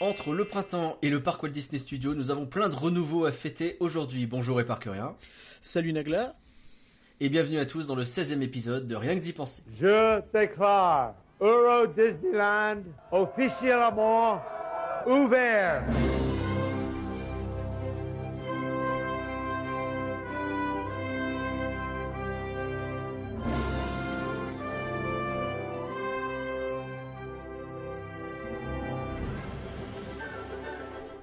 Entre le printemps et le parc Walt Disney Studios, nous avons plein de renouveaux à fêter aujourd'hui. Bonjour et Parkerien. Salut Nagla. Et bienvenue à tous dans le 16e épisode de Rien que d'y penser. Je déclare Euro Disneyland officiellement ouvert.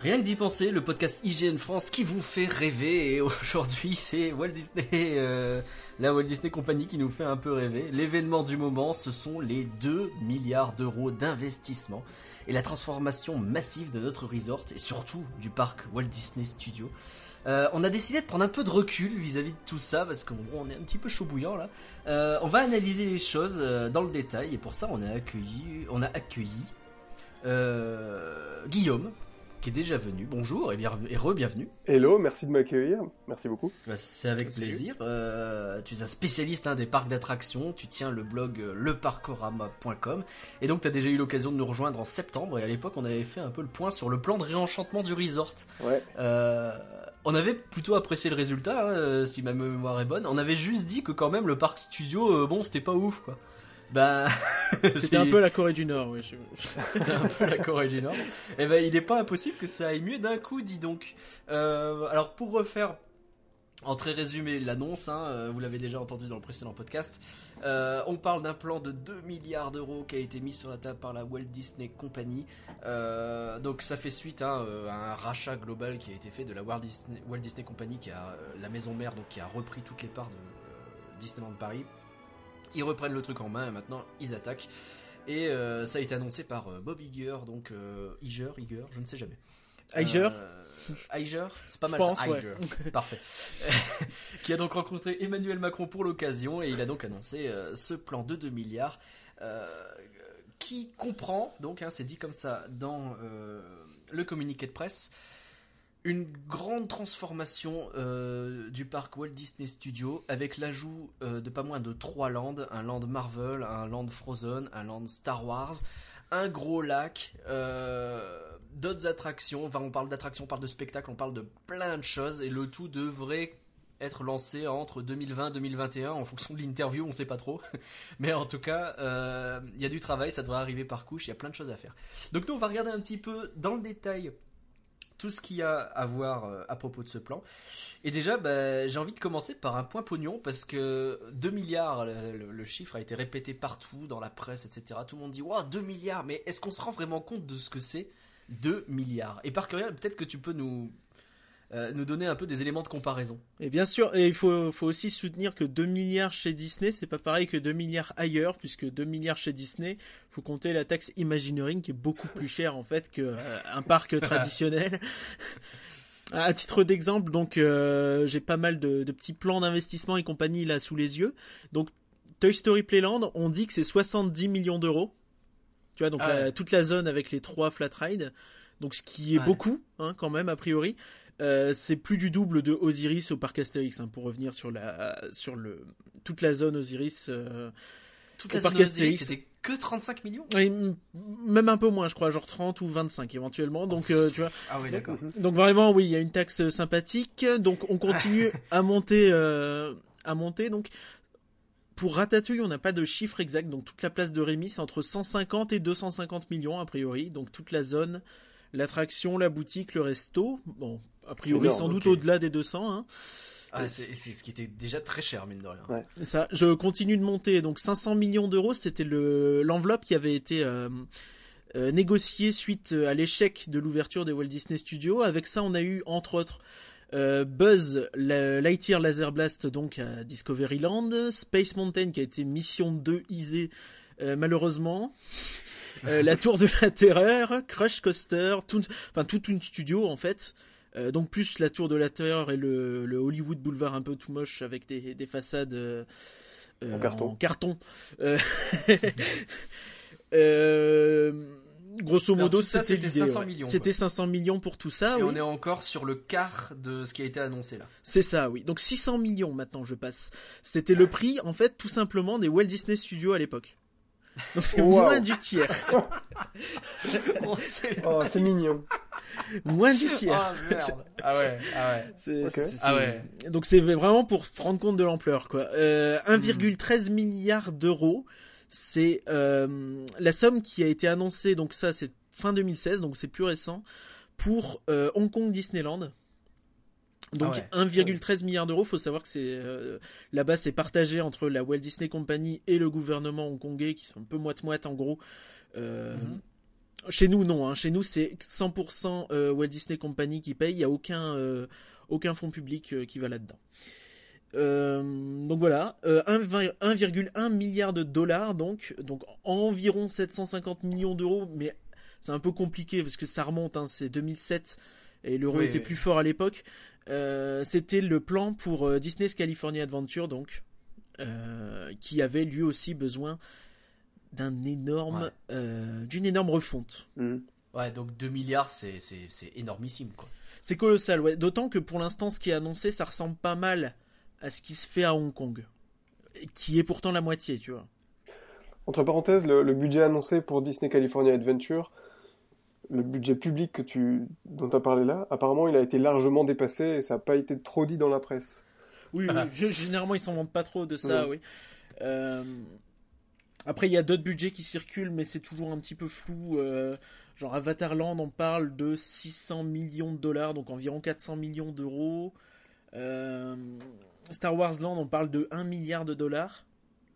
Rien que d'y penser, le podcast IGN France qui vous fait rêver. Et aujourd'hui, c'est Walt Disney, euh, la Walt Disney Company qui nous fait un peu rêver. L'événement du moment, ce sont les 2 milliards d'euros d'investissement et la transformation massive de notre resort et surtout du parc Walt Disney Studios. Euh, on a décidé de prendre un peu de recul vis-à-vis de tout ça parce qu'on est un petit peu chaud bouillant là. Euh, on va analyser les choses euh, dans le détail et pour ça on a accueilli, on a accueilli Guillaume qui est déjà venu. Bonjour et, bien, et re-bienvenue. Hello, merci de m'accueillir. Merci beaucoup. Bah, c'est avec Salut. plaisir. Euh, tu es un spécialiste hein, des parcs d'attractions. Tu tiens le blog euh, leparcorama.com. Et donc, tu as déjà eu l'occasion de nous rejoindre en septembre. Et à l'époque, on avait fait un peu le point sur le plan de réenchantement du resort. Ouais. Euh, on avait plutôt apprécié le résultat, hein, si ma mémoire est bonne. On avait juste dit que quand même le parc studio, euh, bon, c'était pas ouf, quoi. Bah, C'était un peu la Corée du Nord, oui. c'était un peu la Corée du Nord. Et ben, il n'est pas impossible que ça aille mieux d'un coup, dis donc. Euh, alors, pour refaire en très résumé l'annonce, hein, euh, vous l'avez déjà entendu dans le précédent podcast, euh, on parle d'un plan de 2 milliards d'euros qui a été mis sur la table par la Walt Disney Company. Euh, donc ça fait suite hein, à un rachat global qui a été fait de la Walt Disney, Walt Disney Company, qui a la maison mère, donc qui a repris toutes les parts de euh, Disneyland Paris. Ils reprennent le truc en main et maintenant ils attaquent. Et euh, ça a été annoncé par euh, Bob Iger, donc euh, Iger, Iger, je ne sais jamais. Iger Euh, Iger, c'est pas Je mal pense, ça, ouais. Iger. Parfait. qui a donc rencontré Emmanuel Macron pour l'occasion et il a donc annoncé euh, ce plan de 2 milliards euh, qui comprend, donc hein, c'est dit comme ça dans euh, le communiqué de presse, une grande transformation euh, du parc Walt Disney Studios avec l'ajout euh, de pas moins de trois lands, un land Marvel, un land Frozen, un land Star Wars, un gros lac, euh, d'autres attractions, enfin on parle d'attractions, on parle de spectacles, on parle de plein de choses et le tout devrait être lancé entre 2020 et 2021 en fonction de l'interview, on sait pas trop. Mais en tout cas, il y a du travail, ça devrait arriver par couche, il y a plein de choses à faire. Donc nous on va regarder un petit peu dans le détail tout ce qu'il y a à voir euh, à propos de ce plan. Et déjà, bah, j'ai envie de commencer par un point pognon parce que 2 milliards, le, chiffre a été répété partout dans la presse, etc. Tout le monde dit Waouh, 2 milliards, mais est-ce qu'on se rend vraiment compte de ce que c'est 2 milliards? Et par curieux, peut-être que tu peux nous, euh, nous donner un peu des éléments de comparaison. Et bien sûr, et il faut, faut aussi soutenir que 2 milliards chez Disney, c'est pas pareil que 2 milliards ailleurs, puisque 2 milliards chez Disney, faut compter la taxe Imagineering qui est beaucoup plus chère en fait qu'un parc traditionnel. À titre d'exemple, donc euh, j'ai pas mal de, de petits plans d'investissement et compagnie là sous les yeux. Donc Toy Story Playland, on dit que c'est 70 millions d'euros. Tu vois, donc Ah la- toute la zone avec les trois flat rides. Donc ce qui est Ouais. beaucoup, hein, quand même, a priori. Euh, c'est plus du double de Osiris au parc Astérix, hein, pour revenir sur la sur le toute la zone Osiris. euh, Toute Au la parc zone Osiris, Astérix. c'était que 35 millions même un peu moins, je crois, genre 30 ou 25 éventuellement. Donc euh, tu vois, Ah oui, d'accord. donc vraiment oui, il y a une taxe sympathique. Donc on continue à monter, euh, à monter. Donc pour Ratatouille, on n'a pas de chiffre exact. Donc toute la place de Rémi, c'est entre 150 et 250 millions a priori. Donc toute la zone, l'attraction, la boutique, le resto. Bon, a priori sans doute au-delà des 200. Hein. Ah, c'est c'est ce qui était déjà très cher, mine de rien. Ouais. Ça, je continue de monter. Donc 500 millions d'euros, c'était le l'enveloppe qui avait été euh, euh, négociée suite à l'échec de l'ouverture des Walt Disney Studios. Avec ça, on a eu entre autres euh, Buzz la- Lightyear Laser Blast donc à Discoveryland, Space Mountain qui a été mission 2 isée euh, malheureusement. Euh, la Tour de la Terreur, Crush Coaster, tout, enfin toute une studio en fait. Euh, donc plus la Tour de la Terreur et le, le Hollywood Boulevard un peu tout moche avec des, des façades euh, En carton. carton. Euh, euh, grosso modo, c'était c'était l'idée, 500 ouais. millions, C'était quoi. 500 millions pour tout ça. Et oui. on est encore sur le quart de ce qui a été annoncé là. C'est ça, oui. Donc 600 millions maintenant, je passe. C'était le prix, en fait, tout simplement des Walt Disney Studios à l'époque. Donc c'est Wow. moins du tiers. Bon, c'est- Oh, c'est mignon. moins du tiers. Ah merde. Ah ouais, ah ouais. C'est- Ah ouais. Donc c'est vraiment pour se rendre compte de l'ampleur quoi. Euh, Hmm. 1,13 milliard d'euros, c'est euh, la somme qui a été annoncée. Donc ça c'est fin 2016, donc c'est plus récent pour euh, Hong Kong Disneyland. Donc Ah ouais. 1,13 milliard d'euros. Faut savoir que c'est euh, là-bas c'est partagé entre la Walt Disney Company et le gouvernement hongkongais qui sont un peu moite moite en gros. Euh, Mhm. Chez nous, non. hein. Chez nous, c'est 100% euh, Walt Disney Company qui paye. Il n'y a aucun, euh, aucun fonds public qui va là-dedans. Donc voilà, euh, 1,20 1,1 milliard de dollars, donc, donc environ 750 millions d'euros, mais c'est un peu compliqué parce que ça remonte, hein, c'est 2007 et l'euro Oui, était oui. plus fort à l'époque. Euh, C'était le plan pour euh, Disney's California Adventure, donc, euh, qui avait lui aussi besoin d'un énorme, Ouais. euh, d'une énorme refonte. Mhm. Ouais, donc 2 milliards, c'est, c'est, c'est énormissime, quoi. C'est colossal, ouais. D'autant que pour l'instant, ce qui est annoncé, ça ressemble pas mal à ce qui se fait à Hong Kong, qui est pourtant la moitié, tu vois. Entre parenthèses, le, le budget annoncé pour Disney California Adventure, le budget public que tu, dont tu as parlé là, apparemment il a été largement dépassé et ça n'a pas été trop dit dans la presse. Oui, oui. je- généralement, ils s'en vendent pas trop de ça, oui. Euh, Après, il y a d'autres budgets qui circulent, mais c'est toujours un petit peu flou. euh, Genre Avatarland, on parle de 600 millions de dollars, donc environ 400 millions d'euros. Euh, Star Wars Land, on parle de 1 milliard de dollars.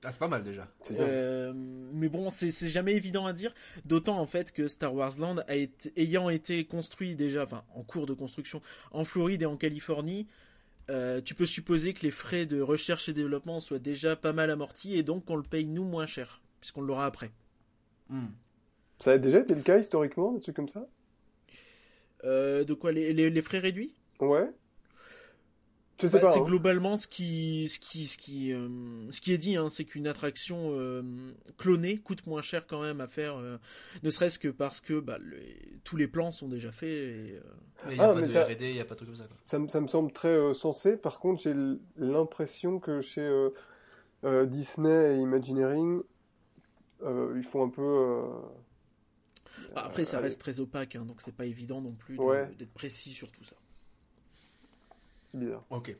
Ah, c'est pas mal déjà. Euh, mais bon, c'est c'est jamais évident à dire. D'autant en fait que Star Wars Land a été, ayant été construit déjà, enfin en cours de construction en Floride et en Californie, euh, tu peux supposer que les frais de recherche et développement soient déjà pas mal amortis et donc qu'on le paye nous moins cher, puisqu'on l'aura après. Hmm. Ça a déjà été le cas historiquement, des trucs comme ça? Euh, de quoi les, les- les frais réduits? Ouais. Je sais Bah, pas. C'est hein. globalement ce qui, ce qui, ce qui, euh, ce qui est dit, hein, c'est qu'une attraction euh, clonée coûte moins cher quand même à faire, euh, ne serait-ce que parce que bah, tous les plans sont déjà faits. Et, euh, Mais il n'y a Ah, pas de ça- R&D, il n'y a pas de truc comme ça, quoi. Ça, me- ça me semble très euh, sensé. Par contre, j'ai l'impression que chez euh, euh, Disney et Imagineering, euh, ils font un peu. euh, bah, après, ça allez. reste très opaque, hein, donc c'est pas évident non plus Ouais. d'être précis sur tout ça. C'est bizarre. Ok.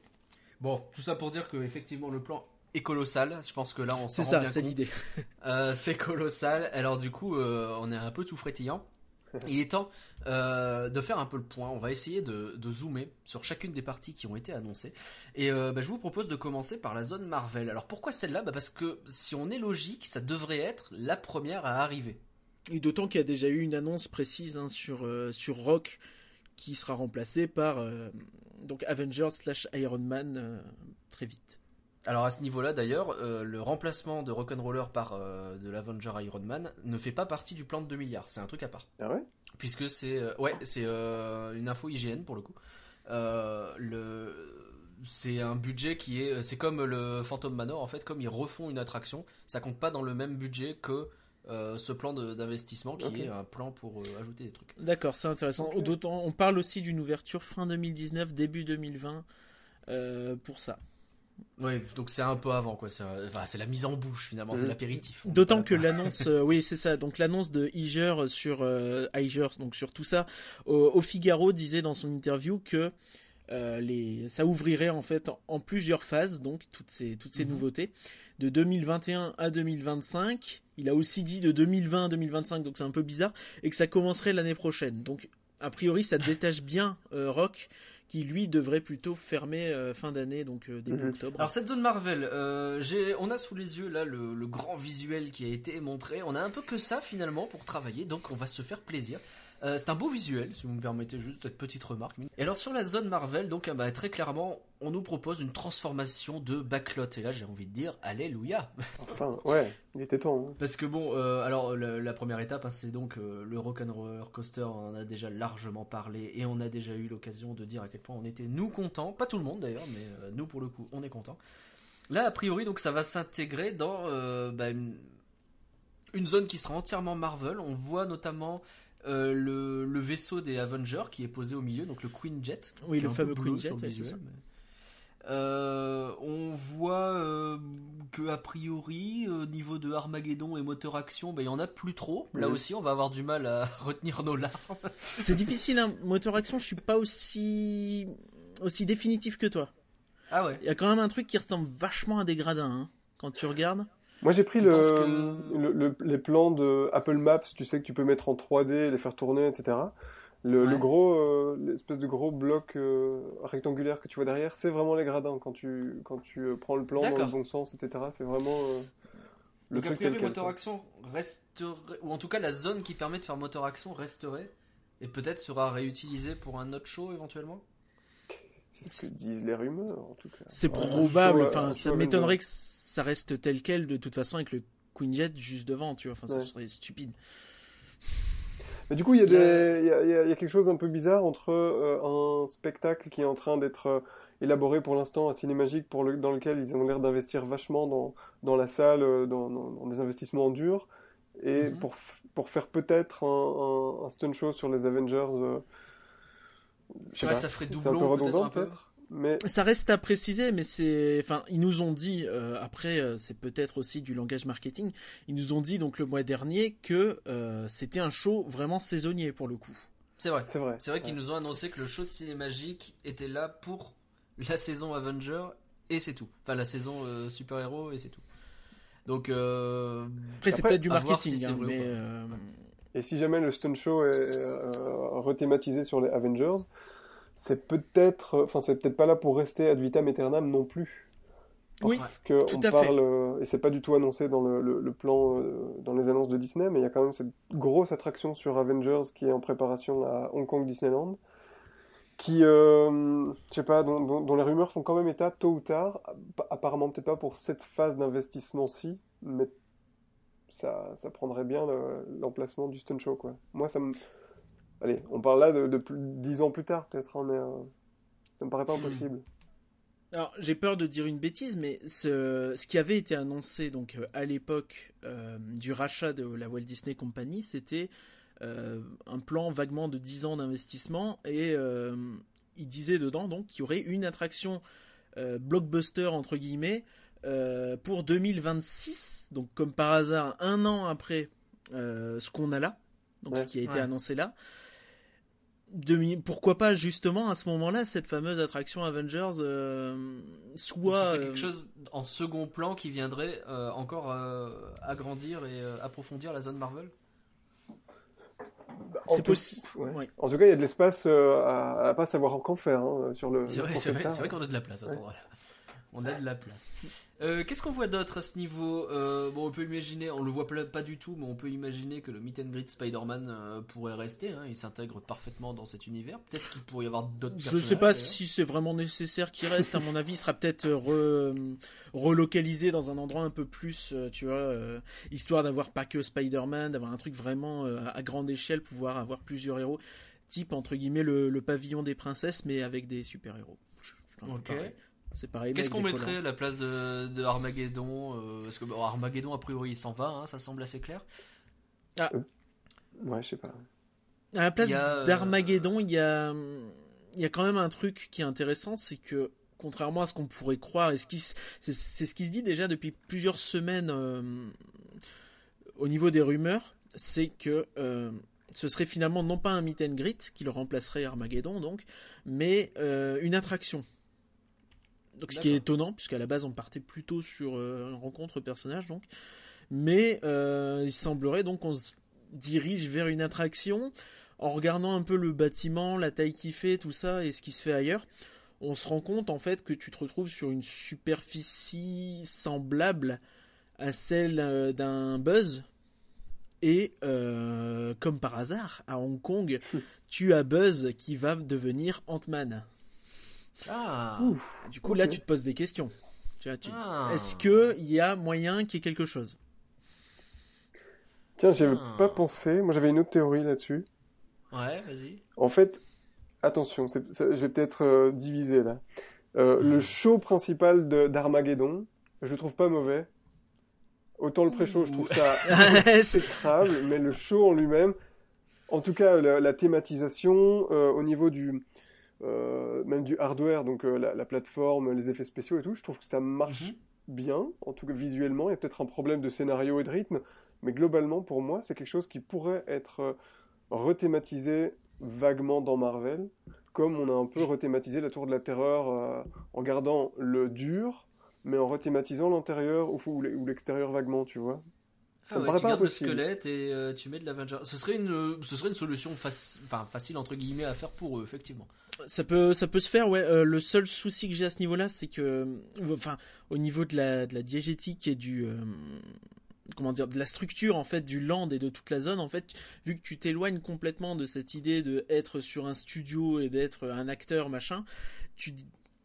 Bon, tout ça pour dire que effectivement le plan est colossal. Je pense que là on s'en C'est rend ça, bien c'est l'idée. Euh, c'est colossal. Alors du coup, euh, on est un peu tout frétillant. Il est temps euh, de faire un peu le point. On va essayer de, de zoomer sur chacune des parties qui ont été annoncées. Et euh, bah, je vous propose de commencer par la zone Marvel. Alors pourquoi celle-là? Bah, Parce que si on est logique, ça devrait être la première à arriver. Et d'autant qu'il y a déjà eu une annonce précise hein, sur, euh, sur Rock qui sera remplacé par euh, donc Avengers slash Iron Man euh, très vite. Alors à ce niveau-là d'ailleurs, euh, le remplacement de Rock'n'Roller par euh, de l'Avenger Iron Man ne fait pas partie du plan de 2 milliards. C'est un truc à part. Ah ouais? Puisque c'est euh, ouais c'est euh, une info IGN pour le coup. Euh, le c'est un budget qui est c'est comme le Phantom Manor en fait comme ils refont une attraction, ça compte pas dans le même budget que euh, ce plan d'investissement qui est un plan pour euh, ajouter des trucs. D'accord, c'est intéressant. D'autant, on parle aussi d'une ouverture fin 2019, début 2020 euh, pour ça. Ouais, donc c'est un peu avant quoi, c'est enfin, la mise en bouche finalement, c'est Mhm. l'apéritif. D'autant que l'annonce, euh, oui c'est ça, donc l'annonce de Iger sur euh, Iger, donc sur tout ça, au, au Figaro disait dans son interview que euh, les, ça ouvrirait en fait en, en plusieurs phases, donc toutes ces, toutes ces Mhm. nouveautés, de 2021 à 2025. Il a aussi dit de 2020 à 2025, donc c'est un peu bizarre, et que ça commencerait l'année prochaine. Donc a priori ça détache bien euh, Rock, qui lui devrait plutôt fermer euh, fin d'année, donc euh, début Mhm. octobre. Alors cette zone Marvel, euh, j'ai, on a sous les yeux là le, le grand visuel qui a été montré. On a un peu que ça finalement pour travailler, donc on va se faire plaisir. Euh, c'est un beau visuel, si vous me permettez juste cette petite remarque. Et alors sur la zone Marvel, donc ah bah, très clairement, on nous propose une transformation de backlot. Et là j'ai envie de dire, alléluia. Enfin, ouais, il était temps. hein. Parce que bon, euh, alors la, la première étape, hein, c'est donc euh, le Rock'n'Roller Coaster. On en a déjà largement parlé et on a déjà eu l'occasion de dire à quel point on était nous contents. Pas tout le monde d'ailleurs, mais nous pour le coup, on est contents. Là, a priori, donc ça va s'intégrer dans bah, une, une zone qui sera entièrement Marvel. On voit notamment euh, le, le vaisseau des Avengers qui est posé au milieu, donc le Queen Jet. Oui, le fameux Queen Jet, sur le ouais, c'est visuel, ça. mais- Euh, on voit euh, que a priori, au niveau de Armageddon et moteur action, ben, il y en a plus trop. Là aussi, on va avoir du mal à retenir nos larmes. C'est difficile, hein. moteur action, je suis pas aussi aussi définitif que toi. Ah ouais. Il y a quand même un truc qui ressemble vachement à des gradins, hein, quand tu regardes. Moi, j'ai pris Tu le, penses que- le- le- les plans de Apple Maps, tu sais que tu peux mettre en 3D, les faire tourner, etc. Le, Ouais. gros, euh, l'espèce de gros bloc euh, rectangulaire que tu vois derrière, c'est vraiment les gradins quand tu, quand tu euh, prends le plan dans le bon sens, etc. C'est vraiment euh, le Donc a truc priori, tel quel. moteur action resterait, ou en tout cas la zone qui permet de faire moteur action resterait, et peut-être sera réutilisée pour un autre show éventuellement? C'est ce que disent les rumeurs, en tout cas. C'est probable, enfin, ça m'étonnerait que ça reste tel quel de toute façon avec le Queen Jet juste devant, tu vois. Enfin, Ouais. ça serait stupide. Mais du coup, il y, a Il y a- des- il y a, il y a- il y a quelque chose un peu bizarre entre euh, un spectacle qui est en train d'être euh, élaboré pour l'instant à Cinémagique, pour le, dans lequel ils ont l'air d'investir vachement dans, dans la salle, euh, dans, dans- dans des investissements en dur, et Mhm. pour, faire peut-être un, un, un stunt show sur les Avengers. euh, je sais Ouais, pas. ça ferait C'est un peu doublon peut-être? Mais Ça reste à préciser, mais c'est, enfin, ils nous ont dit euh, après, euh, c'est peut-être aussi du langage marketing. Ils nous ont dit donc le mois dernier que euh, c'était un show vraiment saisonnier pour le coup. C'est vrai. c'est vrai. C'est vrai qu'ils Ouais. nous ont annoncé que le show de ciné magique était là pour la saison Avenger et c'est tout. Enfin la saison euh, super héros et c'est tout. Donc euh, Après, c'est peut-être du marketing, si hein, vrai mais euh, Et si jamais le stunt show est euh, rethématisé sur les Avengers, c'est peut-être, enfin c'est peut-être pas là pour rester ad vitam aeternam non plus. Oui, Parce que tout on à fait. parle, euh, et c'est pas du tout annoncé dans le, le- le plan, euh, dans les annonces de Disney, mais il y a quand même cette grosse attraction sur Avengers qui est en préparation à Hong Kong Disneyland, qui, euh, je sais pas, dont, dont- dont les rumeurs font quand même état tôt ou tard, appa- apparemment peut-être pas pour cette phase d'investissement-ci, mais ça, ça prendrait bien le- l'emplacement du stunt show, quoi. Moi, ça me... Allez, on parle là de, de plus- dix ans plus tard, peut-être, hein, mais euh, ça me paraît pas impossible. Alors, j'ai peur de dire une bêtise, mais ce, ce qui avait été annoncé donc euh, à l'époque euh, du rachat de la Walt Disney Company, c'était euh, un plan vaguement de 10 ans d'investissement et euh, il disait dedans donc qu'il y aurait une attraction euh, blockbuster entre guillemets euh, pour 2026, donc comme par hasard un an après euh, ce qu'on a là, donc ce qui a été Ouais. annoncé là. Demi- pourquoi pas justement à ce moment-là cette fameuse attraction Avengers euh, ce soit euh, quelque chose en second plan qui viendrait euh, encore euh, agrandir et euh, approfondir la zone Marvel? En c'est tout- possible ouais. ouais. En tout cas, il y a de l'espace euh, à, à pas savoir qu'en faire hein, sur le. C'est vrai, qu'on a de la place à cet Ouais. endroit-là. On a de la place. Euh, Qu'est-ce qu'on voit d'autre à ce niveau Euh, Bon, on peut imaginer, on le voit pas du tout, mais on peut imaginer que le meet and greet Spider-Man euh, pourrait rester. hein, il s'intègre parfaitement dans cet univers. Peut-être qu'il pourrait y avoir d'autres Je personnages. sais pas si c'est vraiment nécessaire qu'il reste. À mon avis, il sera peut-être re- relocalisé dans un endroit un peu plus, tu vois, histoire d'avoir pas que Spider-Man, d'avoir un truc vraiment à grande échelle, pouvoir avoir plusieurs héros, type entre guillemets le, le pavillon des princesses, mais avec des super héros. Ok. pareil. C'est pareil. Qu'est-ce qu'on mettrait à la place de, de Armageddon euh, Parce que bon, Armageddon, a priori, il s'en va, hein, ça semble assez clair. Ouais, je sais pas. À la place euh, d'Armageddon, il y a, il y a quand même un truc qui est intéressant, c'est que contrairement à ce qu'on pourrait croire, et ce qui, c'est, c'est ce qui se dit déjà depuis plusieurs semaines euh, au niveau des rumeurs, c'est que euh, ce serait finalement non pas un meet and greet qui le remplacerait Armageddon donc, mais euh, une attraction. Donc ce qui est étonnant puisqu'à la base on partait plutôt sur euh, une rencontre personnage donc, mais euh, il semblerait donc qu'on se dirige vers une attraction en regardant un peu le bâtiment, la taille qu'il fait, tout ça et ce qui se fait ailleurs, on se rend compte en fait que tu te retrouves sur une superficie semblable à celle euh, d'un Buzz. Et euh, comme par hasard, à Hong Kong, tu as Buzz qui va devenir Ant-Man. Ah, Ouf. Du coup, là, tu te poses des questions. Tu vois, tu- Ah. Est-ce que il y a moyen qu'il y ait quelque chose? Tiens, j'avais Ah. pas pensé. Moi, j'avais une autre théorie là-dessus. Ouais, vas-y. En fait, attention, c'est- c'est- je vais peut-être euh, diviser là. Euh, le show principal de- d'Armageddon, je le trouve pas mauvais. Autant le pré-show, je trouve ça C'est- exécrable, mais le show en lui-même, en tout cas la, la thématisation, euh, au niveau du, euh, même du hardware, donc euh, la, la plateforme, les effets spéciaux et tout, je trouve que ça marche Mhm. bien, en tout cas visuellement. Il y a peut-être un problème de scénario et de rythme, mais globalement, pour moi, c'est quelque chose qui pourrait être euh, rethématisé vaguement dans Marvel, comme on a un peu rethématisé la Tour de la Terreur euh, en gardant le dur, mais en rethématisant l'intérieur ou l'extérieur vaguement, tu vois. Ça Ah me ouais, paraît tu pas gardes le squelette et euh, tu mets de l'Avenger. Ce serait une, ce serait une solution faci- enfin, facile entre guillemets à faire pour eux, effectivement. Ça peut, ça peut se faire, ouais. Euh, le seul souci que j'ai à ce niveau-là, c'est que, euh, enfin, au niveau de la, de la diégétique et du, euh, comment dire, de la structure en fait du land et de toute la zone, en fait, vu que tu t'éloignes complètement de cette idée de être sur un studio et d'être un acteur machin, tu,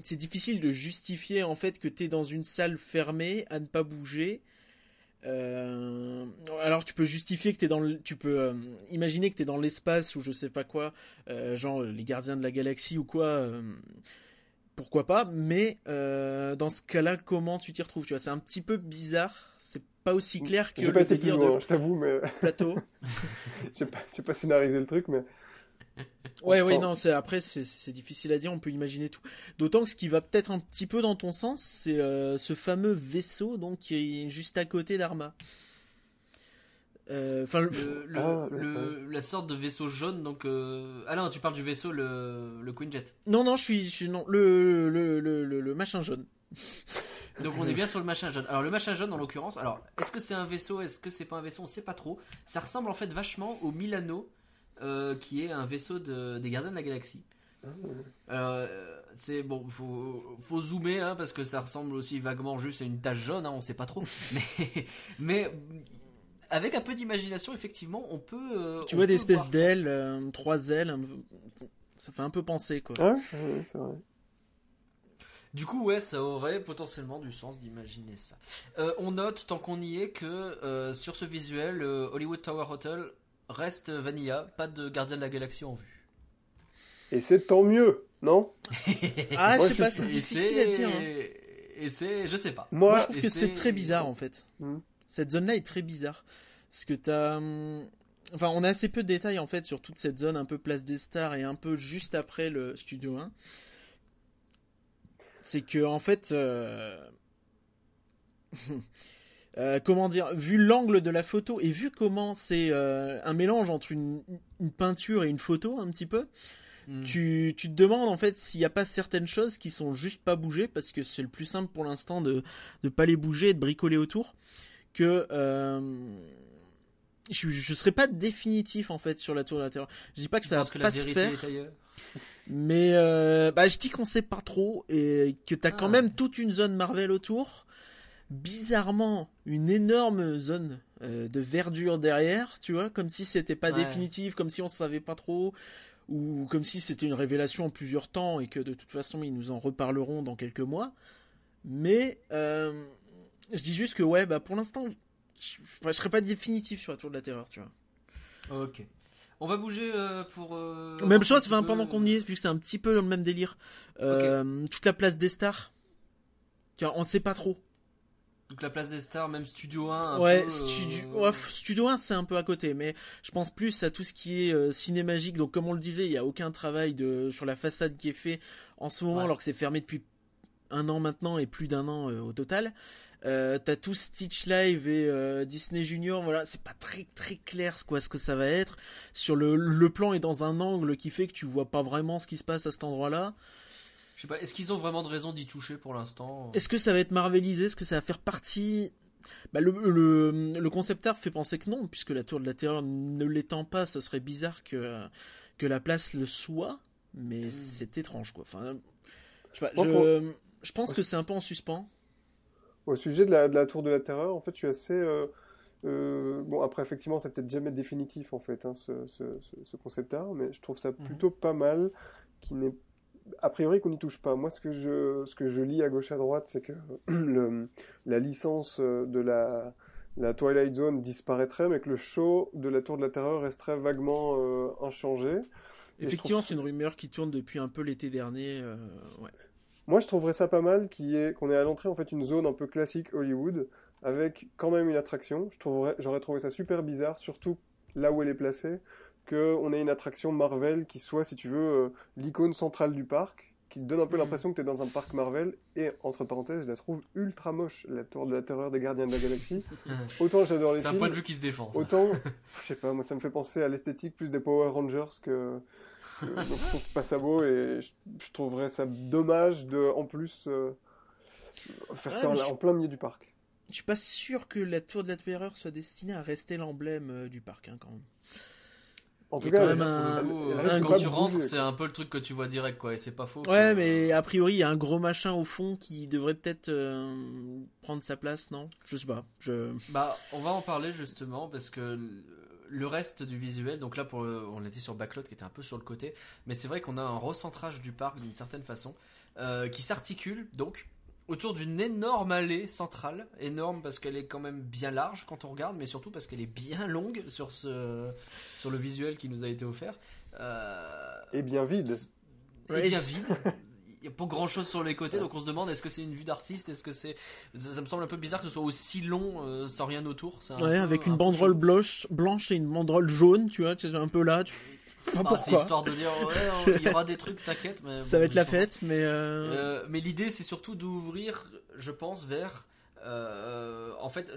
c'est difficile de justifier en fait que t'es dans une salle fermée à ne pas bouger. Euh, alors tu peux justifier que t'es dans le, tu peux euh, imaginer que t'es dans l'espace ou je sais pas quoi, euh, genre les gardiens de la galaxie ou quoi, pourquoi pas, mais dans ce cas-là, comment tu t'y retrouves Tu vois, c'est un petit peu bizarre, c'est pas aussi clair que J'ai le pas été plus délire loin, de je t'avoue, mais plateau. j'ai pas, pas scénarisé le truc, mais Ouais, oui, Enfin- non, c'est après c'est difficile à dire, on peut imaginer tout. D'autant que ce qui va peut-être un petit peu dans ton sens, c'est euh, ce fameux vaisseau donc qui est juste à côté d'Arma. Euh, Enfin, le- Le, le- Ah, le- la sorte de vaisseau jaune, donc. euh, Ah non, tu parles du vaisseau, le, le Queen Jet. non, non, je suis, je suis non, le le, le, le, le machin jaune. Donc on est bien sur le machin jaune. Alors le machin jaune en l'occurrence, alors est-ce que c'est un vaisseau, est-ce que c'est pas un vaisseau, on sait pas trop. Ça ressemble en fait vachement au Milano, euh, qui est un vaisseau de, des Gardiens de la Galaxie. Alors, euh, c'est bon, faut, faut zoomer hein, parce que ça ressemble aussi vaguement juste à une tache jaune, hein, on sait pas trop. mais, mais avec un peu d'imagination, effectivement, on peut. euh, Tu on vois des espèces d'ailes, euh, trois ailes, un- ça fait un peu penser quoi. ah ouais, ouais, c'est vrai. Du coup, ouais, ça aurait potentiellement du sens d'imaginer ça. Euh, on note, tant qu'on y est, que euh, sur ce visuel, euh, Hollywood Tower Hotel reste vanilla, pas de Gardien de la Galaxie en vue. Et c'est tant mieux, non Ah, Moi, je sais pas, c'est difficile à dire. hein. Et c'est, je sais pas. Moi, Moi, je trouve que c'est c'est- très bizarre en fait. Hmm. Cette zone-là est très bizarre. Parce que t'as. hum, Enfin, on a assez peu de détails en fait sur toute cette zone un peu place des stars et un peu juste après le studio 1. C'est que en fait. euh, euh, comment dire, vu l'angle de la photo et vu comment c'est euh, un mélange entre une, une peinture et une photo un petit peu, Hmm. tu, tu te demandes en fait s'il n'y a pas certaines choses qui sont juste pas bougées parce que c'est le plus simple pour l'instant de ne pas les bouger et de bricoler autour que euh, je, je serais pas définitif en fait sur la tour de la terreur. Je dis pas que Tu ça va que pas se faire, mais euh, bah, je dis qu'on sait pas trop et que t'as quand Ah. même toute une zone Marvel autour. Bizarrement, une énorme zone euh, de verdure derrière, tu vois, comme si c'était pas Ouais. définitif, comme si on savait pas trop, ou comme si c'était une révélation en plusieurs temps et que de toute façon ils nous en reparleront dans quelques mois. Mais euh, je dis juste que ouais, bah pour l'instant, je, je serais pas définitif sur la tour de la terreur, tu vois. Ok. On va bouger euh, pour. euh, Même chose, enfin, peu- pendant qu'on y est, vu que c'est un petit peu dans le même délire. Toute la place des stars. Car on sait pas trop. Donc la place des stars, même Studio 1. un ouais, peu, euh, studio, ouais, f- studio 1 c'est un peu à côté, mais je pense plus à tout ce qui est euh, cinémagique. Donc comme on le disait, il y a aucun travail de sur la façade qui est fait en ce moment, Ouais. alors que c'est fermé depuis un an maintenant et plus d'un an euh, au total. Euh, T'as tout Stitch Live et euh, Disney Junior, voilà, c'est pas très très clair quoi ce que ça va être. Sur le le plan est dans un angle qui fait que tu vois pas vraiment ce qui se passe à cet endroit-là. Je sais pas, est-ce qu'ils ont vraiment de raison d'y toucher pour l'instant Est-ce que ça va être marvelisé? Est-ce que ça va faire partie? Bah, le, le, le concept art fait penser que non, puisque la Tour de la Terreur ne l'étant pas, ce serait bizarre que, que la place le soit, mais c'est étrange quoi. Enfin, je, sais pas, Moi, je, je pense que c'est un peu en suspens. Au sujet de la, de la tour de la terreur, en fait, je suis assez. euh, euh, bon, après, effectivement, c'est peut-être jamais définitif, en fait, hein, ce, ce, ce- ce concept art, mais je trouve ça plutôt pas mal, qui n'est. A priori, qu'on n'y touche pas. Moi, ce que je, ce que je lis à gauche à droite, c'est que le, la licence euh, de la, la Twilight Zone disparaîtrait, mais que le show de la Tour de la Terreur resterait vaguement euh, inchangé. Effectivement, trouve- c'est une rumeur qui tourne depuis un peu l'été dernier. euh, ouais. Moi, je trouverais ça pas mal y ait- qu'on ait à l'entrée en fait une zone un peu classique Hollywood avec quand même une attraction. J'aurais trouvé ça super bizarre, surtout là où elle est placée, qu'on ait une attraction Marvel qui soit, si tu veux, euh, l'icône centrale du parc, qui te donne un peu Mhm. l'impression que tu es dans un parc Marvel. Et entre parenthèses, je la trouve ultra moche, la tour de la terreur des Gardiens de la Galaxie. Autant j'adore les C'est un films, point de vue qui se défend. ça. autant, je sais pas, moi ça me fait penser à l'esthétique plus des Power Rangers que. que- donc je trouve pas ça beau et je, je trouverais ça dommage de, en plus, euh, faire Ouais, ça en, mais je- en plein milieu du parc. Je suis pas sûr que la tour de la terreur soit destinée à rester l'emblème euh, du parc, hein, quand même. En tout cas, quand même un- un tu rentres, c'est un peu le truc que tu vois direct, quoi. Et c'est pas faux. Ouais, que- mais a priori, il y a un gros machin au fond qui devrait peut-être euh, prendre sa place, non? Je sais pas. Je... Bah, on va en parler justement parce que le- le reste du visuel, donc là pour le- on l'a dit sur Backlot qui était un peu sur le côté, mais c'est vrai qu'on a un recentrage du parc d'une certaine façon euh, qui s'articule donc autour d'une énorme allée centrale, énorme parce qu'elle est quand même bien large quand on regarde, mais surtout parce qu'elle est bien longue sur ce sur le visuel qui nous a été offert. Euh, Et bien vide. et bien vide. Il n'y a pas grand chose sur les côtés, donc on se demande est-ce que c'est une vue d'artiste? Est-ce que c'est. Ça, ça me semble un peu bizarre que ce soit aussi long euh, sans rien autour. C'est un Ouais, peu- avec un une peu banderole blanche, blanche et une banderole jaune, tu vois, tu es un peu là. Tu... Pas Ah, c'est pourquoi. histoire de dire ouais, il y aura des trucs, t'inquiète. mais Ça bon, va être la fête, mais. euh, Euh, mais l'idée, c'est surtout d'ouvrir, je pense, vers. euh, en fait,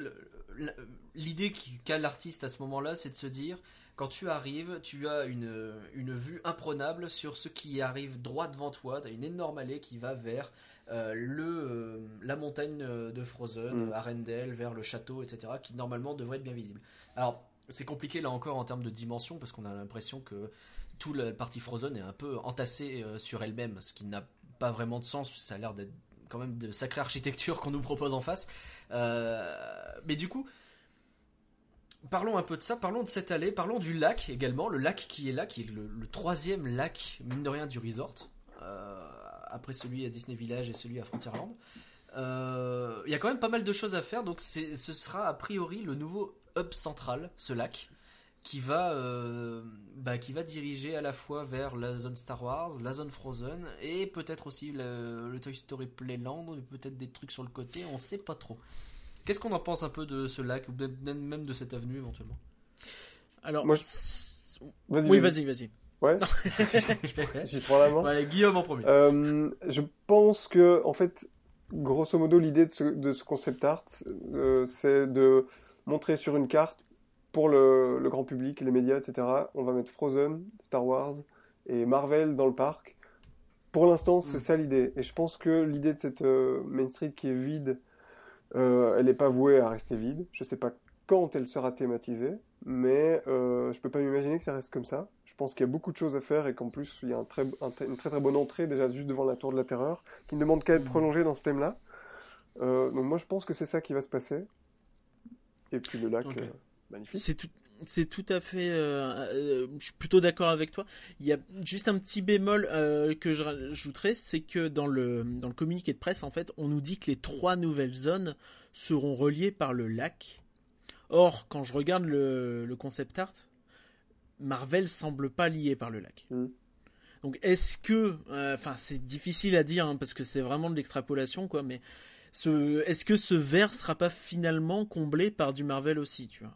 l'idée qu'a l'artiste à ce moment-là, c'est de se dire quand tu arrives, tu as une, une vue imprenable sur ce qui arrive droit devant toi. Tu as une énorme allée qui va vers euh, le, la montagne de Frozen, Mm. Arendelle, vers le château, etc., qui normalement devrait être bien visible. Alors, c'est compliqué là encore en termes de dimension parce qu'on a l'impression que toute la partie Frozen est un peu entassée euh, sur elle-même, ce qui n'a pas vraiment de sens. Ça a l'air d'être quand même de sacrée architecture qu'on nous propose en face. Euh, mais du coup, parlons un peu de ça, parlons de cette allée, parlons du lac également, le lac qui est là, qui est le, troisième lac, mine de rien, du resort, euh, après celui à Disney Village et celui à Frontierland. Il y a quand même pas mal de choses à faire, donc ce sera a priori le nouveau hub central, ce lac, qui va, euh, bah, qui va diriger à la fois vers la zone Star Wars, la zone Frozen, et peut-être aussi le, le Toy Story Playland, et peut-être des trucs sur le côté, on sait pas trop. Qu'est-ce qu'on en pense un peu de ce lac, ou même de cette avenue éventuellement? Alors. Moi, je- Oui, vas-y. vas-y. Ouais, j'y prends la main. Ouais, Guillaume en premier. Euh, je pense que, en fait, grosso modo, l'idée de ce, de ce concept art, euh, c'est de montrer sur une carte, pour le, le grand public, les médias, etc., on va mettre Frozen, Star Wars et Marvel dans le parc. Pour l'instant, c'est Mm. ça l'idée. Et je pense que l'idée de cette euh, Main Street qui est vide, euh, elle n'est pas vouée à rester vide. Je sais pas quand elle sera thématisée, mais euh, je peux pas m'imaginer que ça reste comme ça. Je pense qu'il y a beaucoup de choses à faire et qu'en plus, il y a un très, un très- une très très bonne entrée déjà juste devant la Tour de la Terreur, qui ne demande qu'à être Mhm. prolongée dans ce thème-là. Donc moi, je pense que c'est ça qui va se passer. Et puis le lac, euh, magnifique. C'est tout, c'est tout à fait. euh, euh, je suis plutôt d'accord avec toi. Il y a juste un petit bémol euh, que je rajouterais, c'est que dans le dans le communiqué de presse, en fait, on nous dit que les trois nouvelles zones seront reliées par le lac. Or, quand je regarde le, le concept art, Marvel semble pas lié par le lac. Mm. Donc, est-ce que, enfin, c'est difficile à dire hein, parce que c'est vraiment de l'extrapolation, quoi. Mais ce, est-ce que ce verre sera pas finalement comblé par du Marvel aussi, tu vois?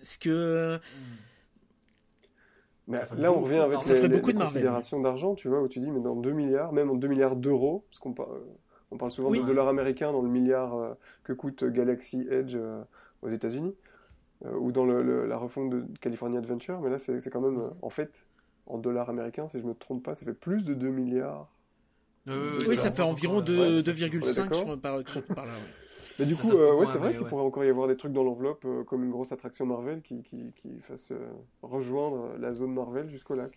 Est-ce que Mais là, on revient avec Ça les, les- beaucoup les considérations d'argent, tu vois, où tu dis, mais dans 2 milliards, même en 2 milliards d'euros, parce qu'on par- on parle souvent Oui. de dollars américains dans le milliard euh, que coûte Galaxy Edge euh, aux États-Unis, euh, ou dans le- le- la refonte de California Adventure, mais là, c'est quand même, euh, en fait, en dollars américains, si je me trompe pas, ça fait plus de 2 milliards. Oui, ça ça fait environ encore, de- ouais. Ouais, 2,5 d'accord. sur- par, par là. ouais. Mais du coup, euh, ouais, c'est vrai qu'il ouais. pourrait encore y avoir des trucs dans l'enveloppe, euh, comme une grosse attraction Marvel qui, qui, qui fasse euh, rejoindre la zone Marvel jusqu'au lac.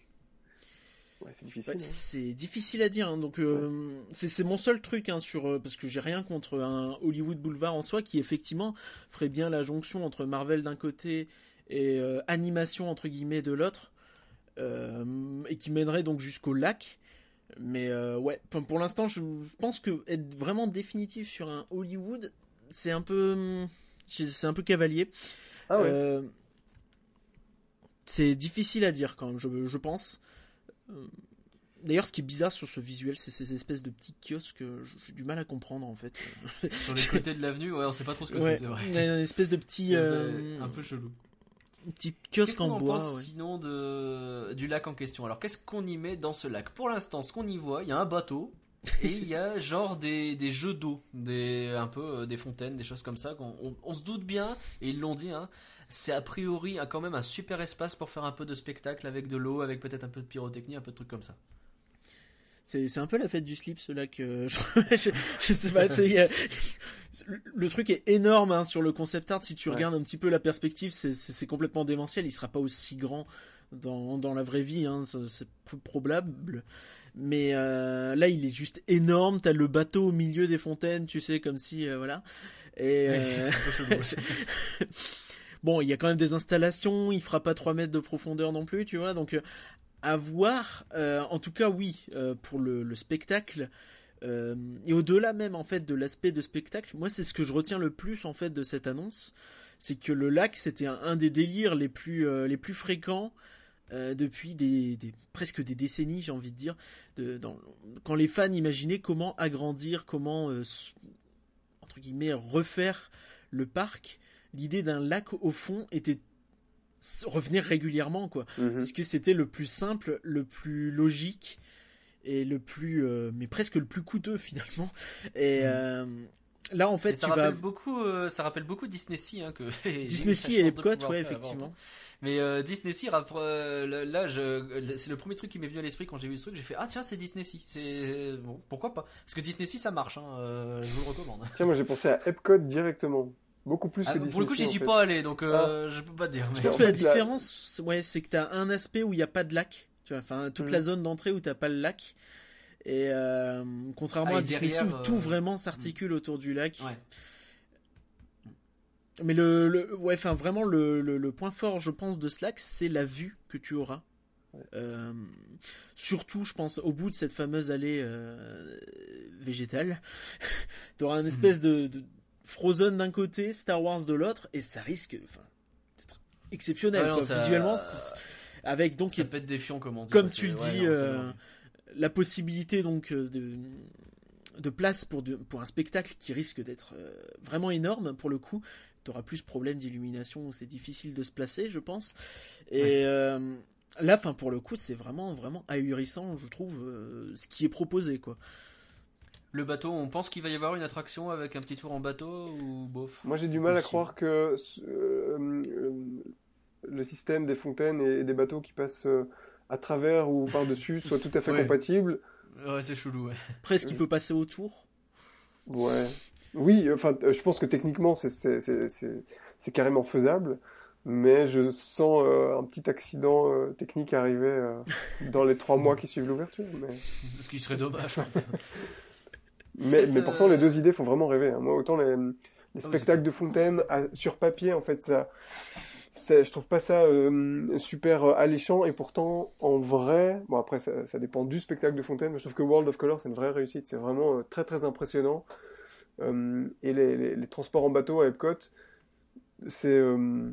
Ouais, c'est difficile. Ouais, hein. c'est difficile à dire, hein, donc euh, c'est c'est mon seul truc hein, sur euh, parce que j'ai rien contre un Hollywood Boulevard en soi qui effectivement ferait bien la jonction entre Marvel d'un côté et euh, animation entre guillemets de l'autre euh, et qui mènerait donc jusqu'au lac. Mais euh, ouais, enfin, pour l'instant, je, je pense que être vraiment définitif sur un Hollywood, c'est un peu hum, c'est un peu cavalier. Ah ouais. Euh, c'est difficile à dire quand même, je, je pense. Euh, D'ailleurs, ce qui est bizarre sur ce visuel, c'est ces espèces de petits kiosques. J'ai du mal à comprendre en fait. Sur les côtés de l'avenue, ouais, on sait pas trop ce que Ouais, c'est, c'est vrai. il y a une espèce de petit. C'est euh, un peu chelou. Un petit Qu'est-ce kiosque en bois. pense ouais. sinon de, du lac en question? Alors qu'est-ce qu'on y met dans ce lac? Pour l'instant, ce qu'on y voit, il y a un bateau et il y a genre des, des jeux d'eau, des un peu euh, des fontaines, des choses comme ça. qu'on- On, on se doute bien et ils l'ont dit. Hein, c'est a priori quand même un super espace pour faire un peu de spectacle avec de l'eau, avec peut-être un peu de pyrotechnie, un peu de trucs comme ça. C'est un peu la fête du slip, ce lac. euh, je, je- je sais pas. tu sais, il y a- le, le truc est énorme hein, sur le concept art. Si tu Ouais. regardes un petit peu la perspective, c'est- complètement démentiel. Il sera pas aussi grand dans, dans la vraie vie. Hein, c'est peu probable. Mais euh, là, il est juste énorme. T'as le bateau au milieu des fontaines, tu sais, comme si euh, voilà. Et euh. Bon, il y a quand même des installations, il fera pas 3 mètres de profondeur non plus, tu vois, donc à voir. Euh, en tout cas, oui, euh, pour le, le spectacle. euh, et au-delà même en fait de l'aspect de spectacle, moi c'est ce que je retiens le plus en fait de cette annonce, c'est que le lac c'était un, des délires les plus euh, les plus fréquents depuis des, presque des décennies, j'ai envie de dire, quand les fans imaginaient comment agrandir, comment entre guillemets refaire le parc, l'idée d'un lac au fond était revenir régulièrement quoi Mhm. parce que c'était le plus simple le plus logique et le plus euh, mais presque le plus coûteux finalement et Mhm. euh, là en fait ça tu vas rappelle beaucoup, euh, ça rappelle beaucoup Disney Sea, hein, que Disney Sea et Epcot ouais effectivement Mais euh, Disney Sea, euh, là, je- c'est le premier truc qui m'est venu à l'esprit quand j'ai vu ce truc. J'ai fait ah tiens c'est Disney Sea. C'est bon pourquoi pas? Parce que Disney Sea ça marche. Hein, euh, je vous le recommande. Tiens, moi j'ai pensé à Epcot directement. Beaucoup plus Ah, que Disney pour le coup j'y suis fait. pas allé donc euh, je peux pas te dire. je mais- pense en que la différence ouais c'est que t'as un aspect où il n'y a pas de lac tu vois enfin toute la zone d'entrée où t'as pas le lac et euh, contrairement Ah, et à Disney Sea où derrière, tout euh, vraiment s'articule autour du lac Ouais. Mais le, le ouais, enfin vraiment le, le, le point fort, je pense, de Slack, c'est la vue que tu auras. Euh, surtout, je pense, au bout de cette fameuse allée euh, végétale, tu auras une espèce de, de Frozen d'un côté, Star Wars de l'autre, et ça risque, enfin, d'être exceptionnel. Non, ça- Visuellement, avec donc Ça pète des fions comme on dit. comme quoi, tu le ouais, dis, non, euh, la possibilité donc euh, de, de place pour, de- pour un spectacle qui risque d'être euh, vraiment énorme pour le coup. Tu auras plus problème d'illumination où c'est difficile de se placer, je pense. Et euh, là, fin, pour le coup, c'est vraiment, vraiment ahurissant, je trouve, euh, ce qui est proposé. quoi. Le bateau, on pense qu'il va y avoir une attraction avec un petit tour en bateau ou bof Moi j'ai du mal à croire que euh, euh, le système des fontaines et des bateaux qui passent euh, à travers ou par-dessus soit tout à fait Ouais. compatible. Ouais, c'est chelou, ouais. Presque, il peut passer autour. Ouais. Oui, enfin, je pense que techniquement, c'est carrément faisable, mais je sens euh, un petit accident euh, technique arriver euh, dans les trois mois qui suivent l'ouverture. Mais, Ce qui serait dommage. mais, Cette, mais pourtant, euh, les deux idées font vraiment rêver. hein. Moi, autant les, les spectacles de fontaine à- sur papier, en fait, ça, je trouve pas ça euh, super euh, alléchant, et pourtant, en vrai, bon, après, ça, ça dépend du spectacle de fontaine, mais je trouve que World of Color, c'est une vraie réussite. C'est vraiment euh, très, très impressionnant. Euh, et les, les- les transports en bateau à Epcot, c'est euh,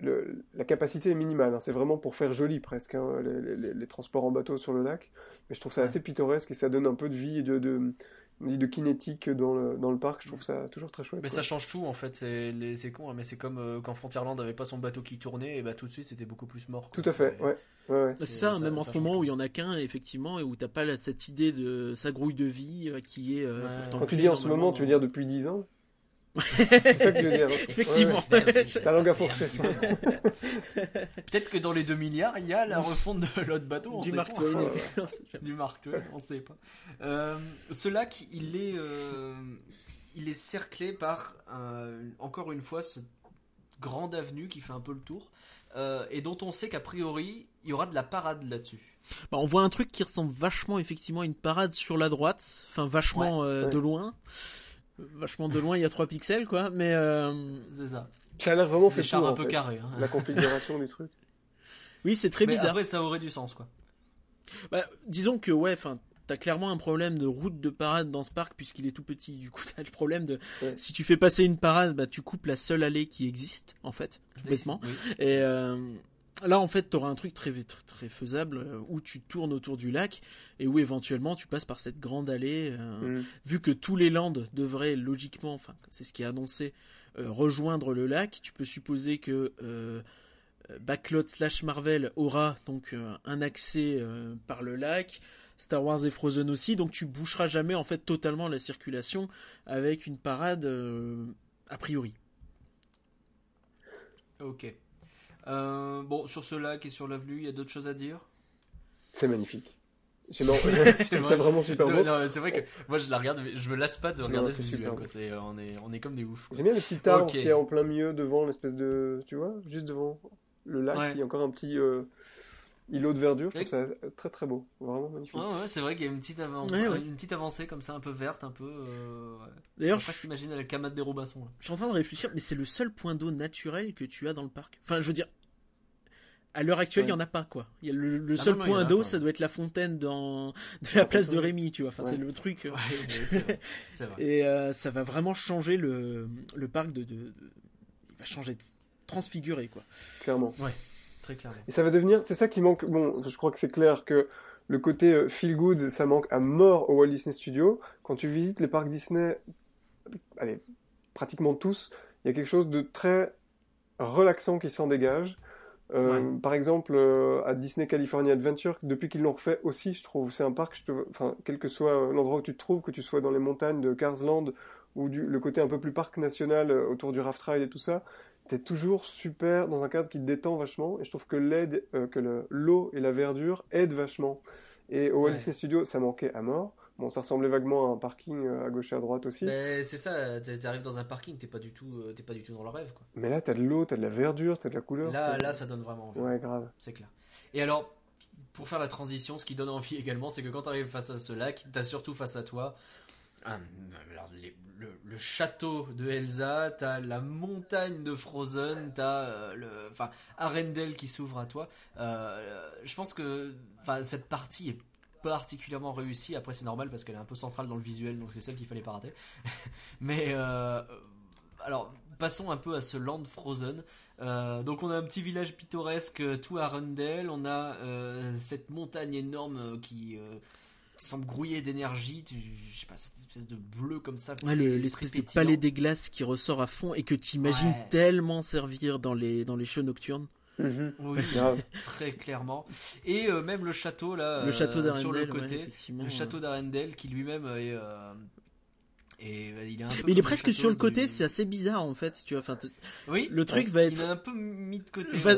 le- la capacité est minimale. hein. C'est vraiment pour faire joli presque hein, les, les- les transports en bateau sur le lac. Mais je trouve ça Ouais. assez pittoresque et ça donne un peu de vie et de, de, on dit de kinétique dans le, dans le parc. Je trouve ça toujours très chouette. Mais quoi. ça change tout en fait, c'est les- c'est con, hein, mais c'est comme euh, quand Frontierland avait pas son bateau qui tournait, et bah tout de suite c'était beaucoup plus mort. quoi. Tout à fait, C'est- ouais. ouais, ouais. Bah, C'est C'est- ça, ça- même en ce moment tout. où il y en a qu'un, effectivement, et où t'as pas cette idée de sa grouille de vie euh, qui est euh, Ouais. pourtant Quand tu dis en ce moment, tu veux dire depuis 10 ans C'est ça que tu veux dire. Effectivement. Ouais, ouais. Ta langue à. Peut-être que dans les 2 milliards, il y a la refonte de l'autre bateau. on du sait Mark pas. Twain. du Mark Twain, on sait pas. Euh, ce lac, il est, euh, il est cerclé par un- encore une fois cette grande avenue qui fait un peu le tour euh, et dont on sait qu'a priori il y aura de la parade là-dessus. Bah, on voit un truc qui ressemble vachement effectivement à une parade sur la droite, enfin vachement euh, Ouais. de loin. Vachement de loin, il y a 3 pixels quoi, mais euh, C'est ça. Ça a l'air vraiment C'est fait pour, un peu fait. carrés. hein. La configuration du truc. oui, c'est très Mais bizarre. après, ça aurait du sens quoi. Bah, disons que ouais, enfin, t'as clairement un problème de route de parade dans ce parc puisqu'il est tout petit. Du coup, t'as le problème de Ouais. si tu fais passer une parade, bah tu coupes la seule allée qui existe en fait, tout bêtement. Oui. Et euh, là, en fait, t'auras un truc très, très très faisable euh, où tu tournes autour du lac et où éventuellement tu passes par cette grande allée. euh, Mm. Vu que tous les lands devraient logiquement, enfin, c'est ce qui est annoncé, euh, rejoindre le lac, tu peux supposer que euh, Backlot slash Marvel aura donc euh, un accès euh, par le lac. Star Wars et Frozen aussi, donc tu boucheras jamais en fait totalement la circulation avec une parade euh, a priori. Ok. Euh, bon, sur ce lac et sur l'avenue, il y a d'autres choses à dire C'est magnifique. C'est vrai. vraiment super beau. non, c'est vrai que moi je la regarde, je me lasse pas de regarder c'est ce visuel. Quoi. On, est, on est comme des oufs. J'aime bien le petit arbre qui est en plein milieu devant l'espèce de. Tu vois, juste devant le lac, Ouais. il y a encore un petit euh, îlot de verdure. Je Ouais. trouve ça très très beau. Vraiment magnifique. Ouais, ouais, c'est vrai qu'il y a une petite, avancée, Ouais, ouais. une petite avancée comme ça, un peu verte, un peu. Euh, ouais. D'ailleurs, je t'imagine la camade des Robinson. Là. Je suis en train de réfléchir, mais c'est le seul point d'eau naturel que tu as dans le parc. Enfin, je veux dire, à l'heure actuelle, il Ouais. y en a pas, quoi. Il y a le, le Ah seul non, non, point d'eau, ça ouais. doit être la fontaine dans de La la place de. Rémy, tu vois. Enfin, Ouais. c'est le truc. euh, Ouais, vrai. Vrai. Et euh, ça va vraiment changer le, le parc de, de, de- Il va changer de transfigurer, quoi. Clairement. Très clairement. Et ça va devenir, c'est ça qui manque. Bon, je crois que c'est clair que le côté euh, feel good, ça manque à mort au Walt Disney Studios. Quand tu visites les parcs Disney, allez, pratiquement tous, il y a quelque chose de très relaxant qui s'en dégage. Euh, Par exemple, euh, à Disney California Adventure, depuis qu'ils l'ont refait aussi, je trouve, c'est un parc, je te- enfin, quel que soit l'endroit où tu te trouves, que tu sois dans les montagnes de Carsland ou du, le côté un peu plus parc national euh, autour du raft ride et tout ça, t'es toujours super dans un cadre qui te détend vachement. Et je trouve que l'aide, euh, que le- l'eau et la verdure aident vachement. Et au Ouais. Disney Studios, ça manquait à mort. Bon, ça ressemblait vaguement à un parking euh, à gauche et à droite aussi. Mais c'est ça, t'arrives dans un parking, t'es pas du tout, euh, t'es pas du tout dans le rêve. Quoi. Mais là, t'as de l'eau, t'as de la verdure, t'as de la couleur. Là, là, ça donne vraiment envie. Ouais, grave. C'est clair. Et alors, pour faire la transition, ce qui donne envie également, c'est que quand tu arrives face à ce lac, tu as surtout face à toi les- le, château de Elsa, tu as la montagne de Frozen, tu as le, enfin, Arendelle qui s'ouvre à toi. Euh, je pense que cette partie est particulièrement réussie. Après, c'est normal parce qu'elle est un peu centrale dans le visuel, donc c'est celle qu'il fallait pas rater. Mais euh, alors, passons un peu à ce land Frozen. Euh, donc on a un petit village pittoresque euh, tout à on a euh, cette montagne énorme euh, qui euh, semble grouiller d'énergie, tu- je sais pas, cette espèce de bleu comme ça. Ouais, l'espèce de palais des glaces qui ressort à fond et que tu imagines Ouais. tellement servir dans les, dans les shows nocturnes. Mhm. Oui, très clairement. Et euh, même le château là, le euh, château sur le côté, le château d'Arendelle qui lui-même est, euh, est- il est un peu Mais il est presque sur le côté, du- c'est assez bizarre en fait, tu vois. Enfin, Oui, le truc va il être, est un peu mis de côté. Va-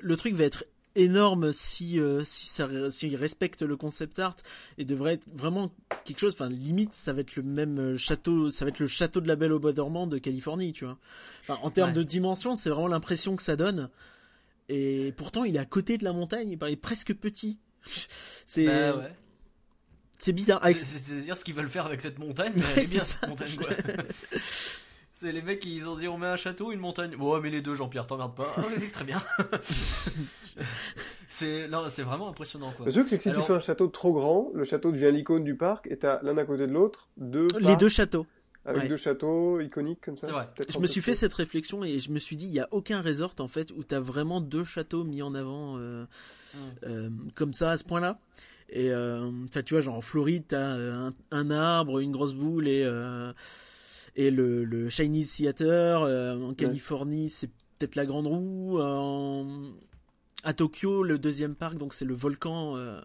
le truc va être énorme si euh, si ça respecte le concept art et devrait être vraiment quelque chose. Enfin, limite, ça va être le même euh, château, ça va être le château de la Belle au bois dormant de Californie, tu vois. Enfin, en termes Ouais. de dimension, c'est vraiment l'impression que ça donne. Et pourtant, il est à côté de la montagne, il paraît presque petit. C'est Bah ouais. c'est bizarre. Avec- C'est- C'est c'est dire ce qu'ils veulent faire avec cette montagne, Ouais, mais elle est bien c'est cette ça. montagne quoi. C'est les mecs qui ils ont dit on met un château, une montagne. Bon, ouais, mais les deux, Jean-Pierre, t'emmerdes pas. Ah oui, très bien. c'est non, c'est vraiment impressionnant quoi. Le truc, c'est que si Alors- tu fais un château trop grand, le château devient l'icône du parc et t'as l'un à côté de l'autre deux Les parcs deux châteaux. avec ouais. deux châteaux iconiques comme ça. C'est vrai. Je me suis fait cette réflexion et je me suis dit, il y a aucun resort en fait où t'as vraiment deux châteaux mis en avant euh, Mm. euh, comme ça à ce point-là. Et euh, enfin, tu vois, genre en Floride, t'as euh, un, un arbre, une grosse boule et euh, et le, le Chinese Theater. euh, en Californie, c'est peut-être la Grande Roue. en- à Tokyo, le deuxième parc, donc c'est le volcan, euh,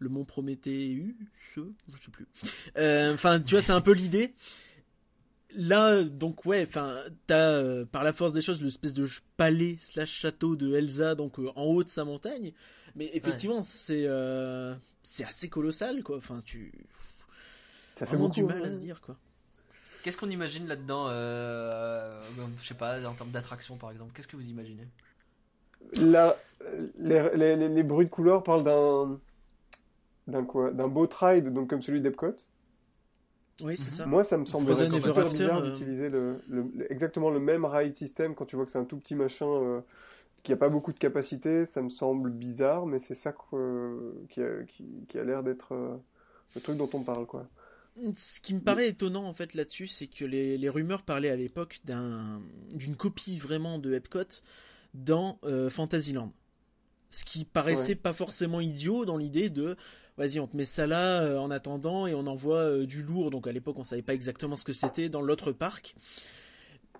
le mont Prométhée, je sais plus. Euh, Enfin, tu vois, c'est un peu l'idée. Là, donc ouais, enfin, t'as euh, par la force des choses l'espèce de palais slash château de Elsa, donc euh, en haut de sa montagne. Mais effectivement, c'est euh, c'est assez colossal, quoi. Enfin, tu Ça fait vraiment beaucoup. du mal hein. à se dire, quoi. Qu'est-ce qu'on imagine là-dedans euh, Je sais pas, en termes d'attraction par exemple? Qu'est-ce que vous imaginez? Les, les- les- les bruits de couleurs parlent d'un d'un quoi? D'un boat ride, donc comme celui d'Epcot. Oui, c'est ça. Moi, ça me Ever super After, bizarre euh. d'utiliser le, le- le- exactement le même ride system quand tu vois que c'est un tout petit machin euh, qui a pas beaucoup de capacité. Ça me semble bizarre, mais c'est ça que- qui a, qui, qui a l'air d'être euh, le truc dont on parle, quoi. Ce qui me paraît étonnant en fait là-dessus, c'est que les, les rumeurs parlaient à l'époque d'un d'une copie vraiment de Epcot dans euh, Fantasyland. Ce qui paraissait Ouais. pas forcément idiot dans l'idée de vas-y on te met ça là euh, en attendant et on envoie euh, du lourd. Donc à l'époque on savait pas exactement ce que c'était dans l'autre parc.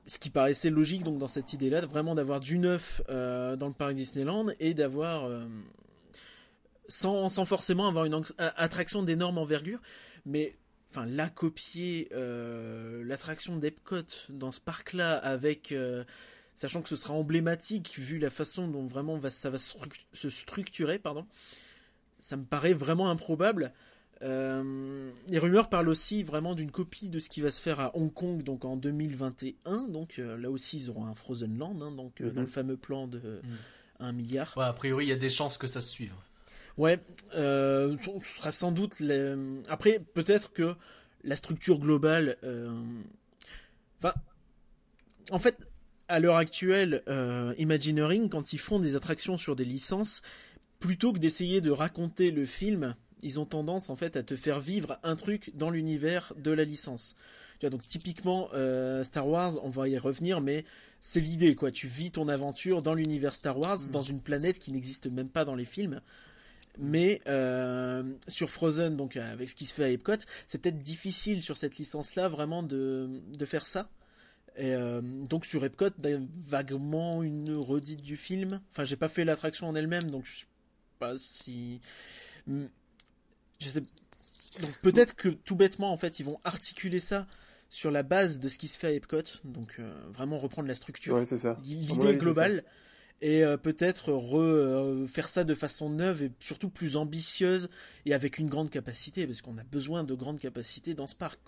ce qui paraissait logique donc dans cette idée-là, vraiment d'avoir du neuf dans le parc Disneyland et d'avoir sans, sans, forcément avoir une attraction d'énorme envergure, mais enfin la copier euh, l'attraction d'Epcot dans ce parc-là avec sachant que ce sera emblématique vu la façon dont vraiment va, ça va se structurer, pardon, ça me paraît vraiment improbable. Euh, les rumeurs parlent aussi vraiment d'une copie de ce qui va se faire à Hong Kong donc en 2021. Donc euh, là aussi ils auront un Frozen Land hein, donc euh, dans le mhm. fameux plan de 1 milliard. a priori il y a des chances que ça se suive. Ouais, ce sera sans doute. Après peut-être que la structure globale. Enfin, en fait, à l'heure actuelle, Imagineering quand ils font des attractions sur des licences, plutôt que d'essayer de raconter le film ils ont tendance en fait à te faire vivre un truc dans l'univers de la licence. Tu vois, donc typiquement euh, Star Wars, on va y revenir, mais c'est l'idée quoi. Tu vis ton aventure dans l'univers Star Wars, mm. dans une planète qui n'existe même pas dans les films. Mais euh, sur Frozen, donc avec ce qui se fait à Epcot, c'est peut-être difficile sur cette licence-là vraiment de, de faire ça. Et euh, donc sur Epcot, vaguement une redite du film. Enfin, j'ai pas fait l'attraction en elle-même, donc je sais pas si je sais. Donc peut-être que tout bêtement, en fait, ils vont articuler ça sur la base de ce qui se fait à Epcot. Donc euh, vraiment reprendre la structure, ouais, l'idée globale. Et euh, peut-être euh, faire ça de façon neuve et surtout plus ambitieuse et avec une grande capacité, parce qu'on a besoin de grandes capacités dans ce parc.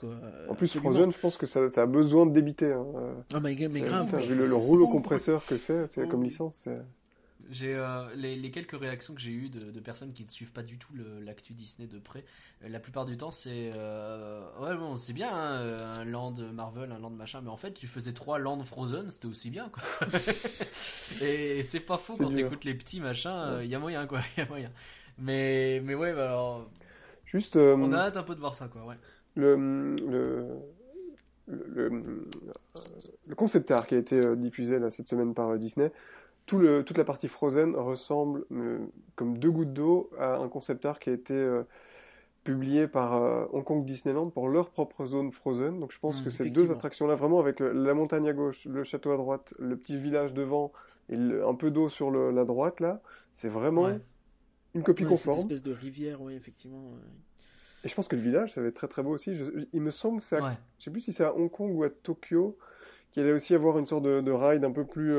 En plus, Frozen, je pense que ça, a besoin de débiter. Hein. Ah, mais, grave. Vu le, rouleau compresseur que c'est, c'est comme licence. J'ai euh, les, quelques réactions que j'ai eues de, personnes qui ne suivent pas du tout l'actu Disney de près. Euh, la plupart du temps, c'est euh, ouais bon, c'est bien hein, un land Marvel, un land machin, mais en fait, tu faisais trois land Frozen, c'était aussi bien quoi. et, c'est pas faux quand t'écoutes les petits machins, il y a moyen quoi, il y a moyen. Mais mais ouais, bah, alors juste on a hâte un peu de voir ça quoi, ouais. Le le le, le concept art qui a été diffusé là, cette semaine par Disney, toute la partie Frozen ressemble euh, comme deux gouttes d'eau à un concept art qui a été euh, publié par euh, Hong Kong Disneyland pour leur propre zone Frozen. Donc je pense mmh, que ces deux attractions-là, vraiment avec la montagne à gauche, le château à droite, le petit village devant et un peu d'eau sur la droite, là, c'est vraiment une copie conforme. Une espèce de rivière, oui, effectivement. Et je pense que le village, ça va être très très beau aussi. il me semble que c'est Je sais plus si c'est à Hong Kong ou à Tokyo qu'il allait aussi avoir une sorte de, ride un peu plus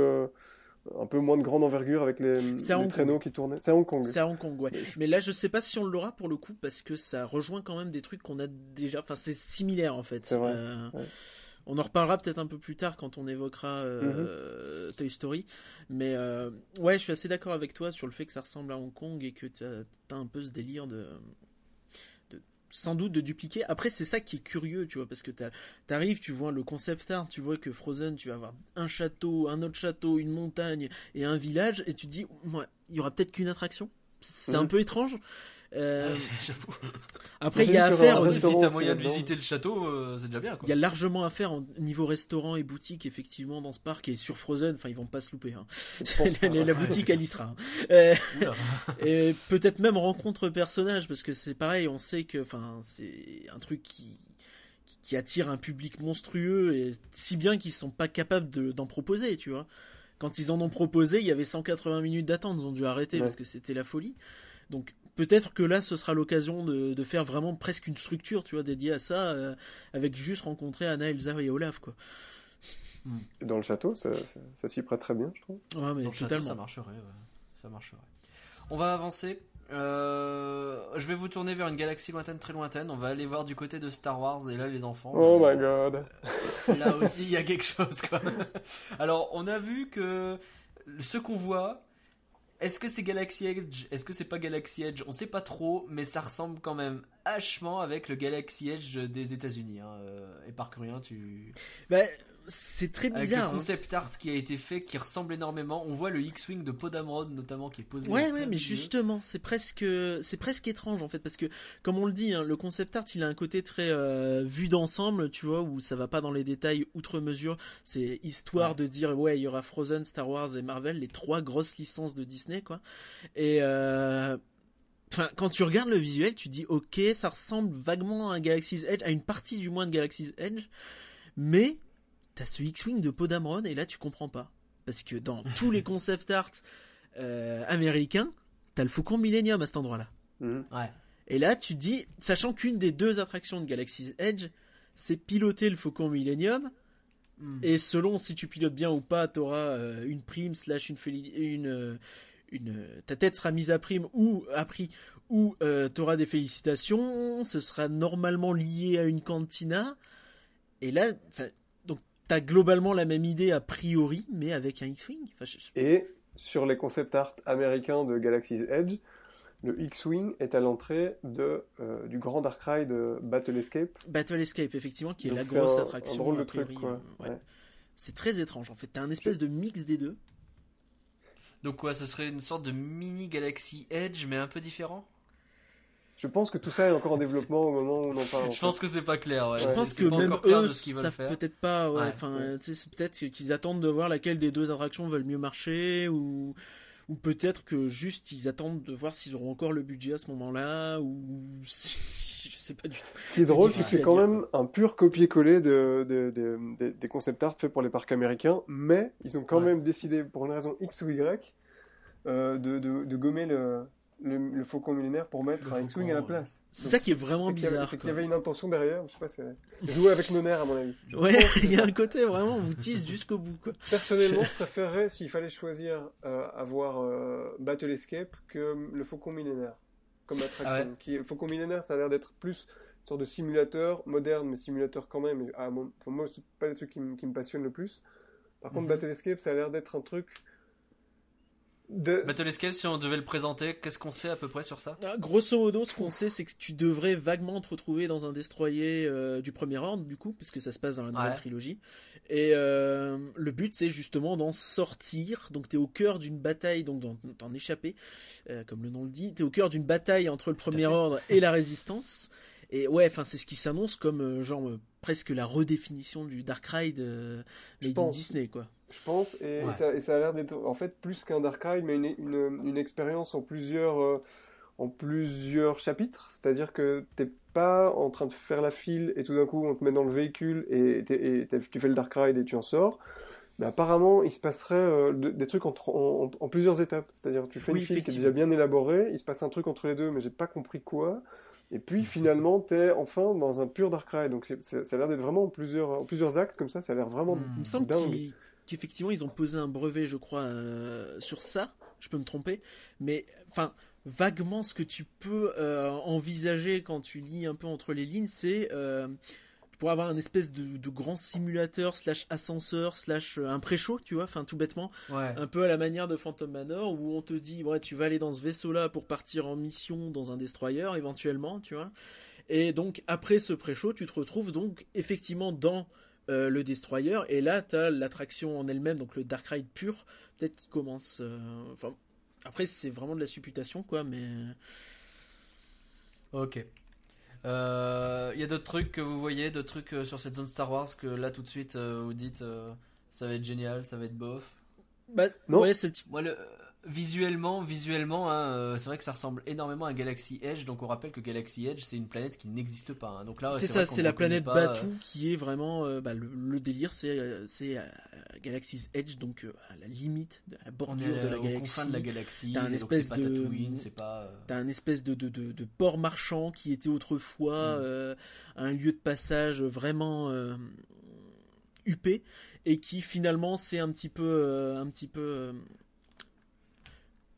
un peu moins de grande envergure avec les, traîneaux qui tournaient. C'est à Hong Kong. C'est à Hong Kong, ouais. Mais là, je sais pas si on l'aura pour le coup parce que ça rejoint quand même des trucs qu'on a déjà. Enfin, c'est similaire en fait. C'est vrai. Euh, on en reparlera peut-être un peu plus tard quand on évoquera euh, mhm. Toy Story. Mais euh, ouais, je suis assez d'accord avec toi sur le fait que ça ressemble à Hong Kong et que tu as, un peu ce délire de sans doute de dupliquer. Après, c'est ça qui est curieux, tu vois, parce que t'arrives, tu vois le concept art, tu vois que Frozen, tu vas avoir un château, un autre château, une montagne et un village, et tu te dis, il y aura peut-être qu'une attraction? C'est un peu étrange. Euh, après, il y a à faire. Si t'as moyen de visiter le château, euh, c'est déjà bien. Il y a largement à faire au niveau restaurant et boutique, effectivement, dans ce parc et sur Frozen. Enfin, ils vont pas se louper. Hein. la, boutique, elle y sera. Hein. Euh, et peut-être même rencontre personnage, parce que c'est pareil. On sait que, enfin, c'est un truc qui qui attire un public monstrueux et si bien qu'ils sont pas capables d'en proposer, tu vois. Quand ils en ont proposé, il y avait 180 minutes d'attente, ils ont dû arrêter parce que c'était la folie. Donc peut-être que là ce sera l'occasion de, faire vraiment presque une structure tu vois dédiée à ça euh, avec juste rencontrer Anna, Elsa et Olaf quoi. Dans le château, ça, s'y prête très bien, je trouve. Ouais, mais totalement. ça marcherait. Ça marcherait. On va avancer. Euh, je vais vous tourner vers une galaxie lointaine, très lointaine. On va aller voir du côté de Star Wars. Et là, les enfants. Oh my god. Là aussi, il y a quelque chose. Quoi. Alors, on a vu que ce qu'on voit, est-ce que c'est Galaxy Edge? Est-ce que c'est pas Galaxy Edge? On sait pas trop, mais ça ressemble quand même hachement avec le Galaxy Edge des États-Unis. Hein. Euh, et par rien, tu. Bah, c'est très bizarre. Avec le hein. concept art qui a été fait, qui ressemble énormément. On voit le X-wing de Podamrod notamment qui est posé. Ouais, ouais, mais justement, c'est presque, c'est presque étrange en fait parce que, comme on le dit, hein, le concept art, il a un côté très euh, vu d'ensemble, tu vois, où ça va pas dans les détails outre mesure. C'est histoire de dire, ouais, il y aura Frozen, Star Wars et Marvel, les trois grosses licences de Disney, quoi. Et euh, Enfin, quand tu regardes le visuel, tu dis ok, ça ressemble vaguement à Galaxy's Edge, à une partie du moins de Galaxy's Edge, mais t'as ce X-Wing de Podamron et là tu comprends pas. Parce que dans tous les concept art euh, américains, t'as le Faucon Millennium à cet endroit-là. Ouais. Et là tu te dis, sachant qu'une des deux attractions de Galaxy's Edge, c'est piloter le Faucon Millennium, Hmm. et selon si tu pilotes bien ou pas, t'auras euh, une prime slash une, euh, une ta tête sera mise à prime ou à prix ou euh, t'auras des félicitations. Ce sera normalement lié à une cantina. Et là, donc t'as globalement la même idée a priori, mais avec un X-wing. Je- Et sur les concept art américains de Galaxy's Edge, le X-Wing est à l'entrée de, euh, du grand Dark Ride euh, Battle Escape. Battle Escape, effectivement, qui est Donc la grosse un- attraction. Ouais. Ouais. C'est très étrange. En fait, t'as un espèce de mix des deux. Donc quoi, ce serait une sorte de mini Galaxy Edge, mais un peu différent Je pense que tout ça est encore en développement au moment où on en parle. en Je pense que c'est pas clair. Ouais. Je pense que même eux savent peut-être pas. ouais, Ouais. Enfin, c'est peut-être qu'ils attendent de voir laquelle des deux attractions veulent mieux marcher ou ou peut-être que juste ils attendent de voir s'ils auront encore le budget à ce moment-là ou si- je sais pas du tout. Ce qui est drôle, c'est que c'est quand dire, même un pur copier-coller de, de- de- de- des concept art faits pour les parcs américains, mais ils ont quand Ouais. même décidé, pour une raison X ou Y, euh, de gommer le, le, le faucon millénaire pour mettre Le un X-Wing à la place. C'est Donc, ça qui est vraiment bizarre. C'est qu'il y avait une intention derrière, je sais pas, c'est jouer avec nos nerfs à mon avis. Ouais, il y a un côté vraiment on vous tease jusqu'au bout quoi. Personnellement, je préférerais, s'il fallait choisir, euh, avoir euh, Battle Escape que le Faucon Millénaire comme attraction. Ah ouais. Qui le Faucon Millénaire, ça a l'air d'être plus une sorte de simulateur, moderne, mais simulateur quand même. Mon- pour moi, c'est pas les trucs qui, me- passionnent le plus. Par contre, Mhm. Battle Escape, ça a l'air d'être un truc de... Battle Escape, si on devait le présenter, qu'est-ce qu'on sait à peu près sur ça? Ah, Grosso modo, ce qu'on sait, c'est que tu devrais vaguement te retrouver dans un destroyer euh, du premier ordre, du coup, parce que ça se passe dans la nouvelle Ouais. trilogie. Et euh, le but, c'est justement d'en sortir. Donc, t'es au cœur d'une bataille, donc d'en échapper, euh, comme le nom le dit. T'es au cœur d'une bataille entre le premier ordre et la résistance. Et ouais, enfin, c'est ce qui s'annonce comme euh, genre euh, presque la redéfinition du Dark Ride euh, Je made in pense. Disney, quoi. Je pense, et, Ouais. et ça, et ça a l'air d'être en fait plus qu'un Dark Ride, mais une, une, une expérience en plusieurs, euh, en plusieurs chapitres. C'est-à-dire que t'es pas en train de faire la file et tout d'un coup on te met dans le véhicule et, tu fais le Dark Ride et tu en sors. Mais apparemment, il se passerait euh, de- des trucs en, en- en plusieurs étapes. C'est-à-dire tu fais Oui, une file qui est déjà bien élaborée, il se passe un truc entre les deux, mais j'ai pas compris quoi. Et puis finalement, t'es enfin dans un pur Dark Ride. Donc ça a l'air d'être vraiment en plusieurs, en plusieurs actes comme ça. Ça a l'air vraiment Hmm. Il me semble dingue. qu'il- qu'effectivement ils ont posé un brevet, je crois, euh, sur ça. Je peux me tromper, mais enfin vaguement ce que tu peux euh, envisager quand tu lis un peu entre les lignes, c'est euh, pourrais avoir un espèce de, de grand simulateur slash ascenseur slash un pré-show, tu vois, enfin tout bêtement, Ouais. un peu à la manière de Phantom Manor où on te dit ouais tu vas aller dans ce vaisseau là pour partir en mission dans un destroyer éventuellement, tu vois. Et donc après ce pré-show, tu te retrouves donc effectivement dans euh, le destroyer et là t'as l'attraction en elle-même, donc le Dark Ride pur, peut-être qui commence. euh, Enfin après c'est vraiment de la supputation quoi, mais Ok. Euh, Il y a d'autres trucs que vous voyez, d'autres trucs euh, sur cette zone Star Wars que là tout de suite euh, vous dites euh, ça va être génial, ça va être bof? bah Non. ouais c'est Moi, le, euh, visuellement, visuellement, hein, euh, c'est vrai que ça ressemble énormément à Galaxy Edge. Donc on rappelle que Galaxy Edge c'est une planète qui n'existe pas. hein. Donc là, c'est ça, c'est la planète pas, Batuu euh, qui est vraiment euh, bah, le, le délire, c'est c'est euh, Galaxy's Edge, donc à la limite, à la bordure de la aux galaxie. de la galaxie. T'as un espèce c'est pas de- c'est pas. T'as un espèce de, de, de, de port marchand qui était autrefois Mm. un lieu de passage vraiment huppé et qui finalement c'est un petit peu un petit peu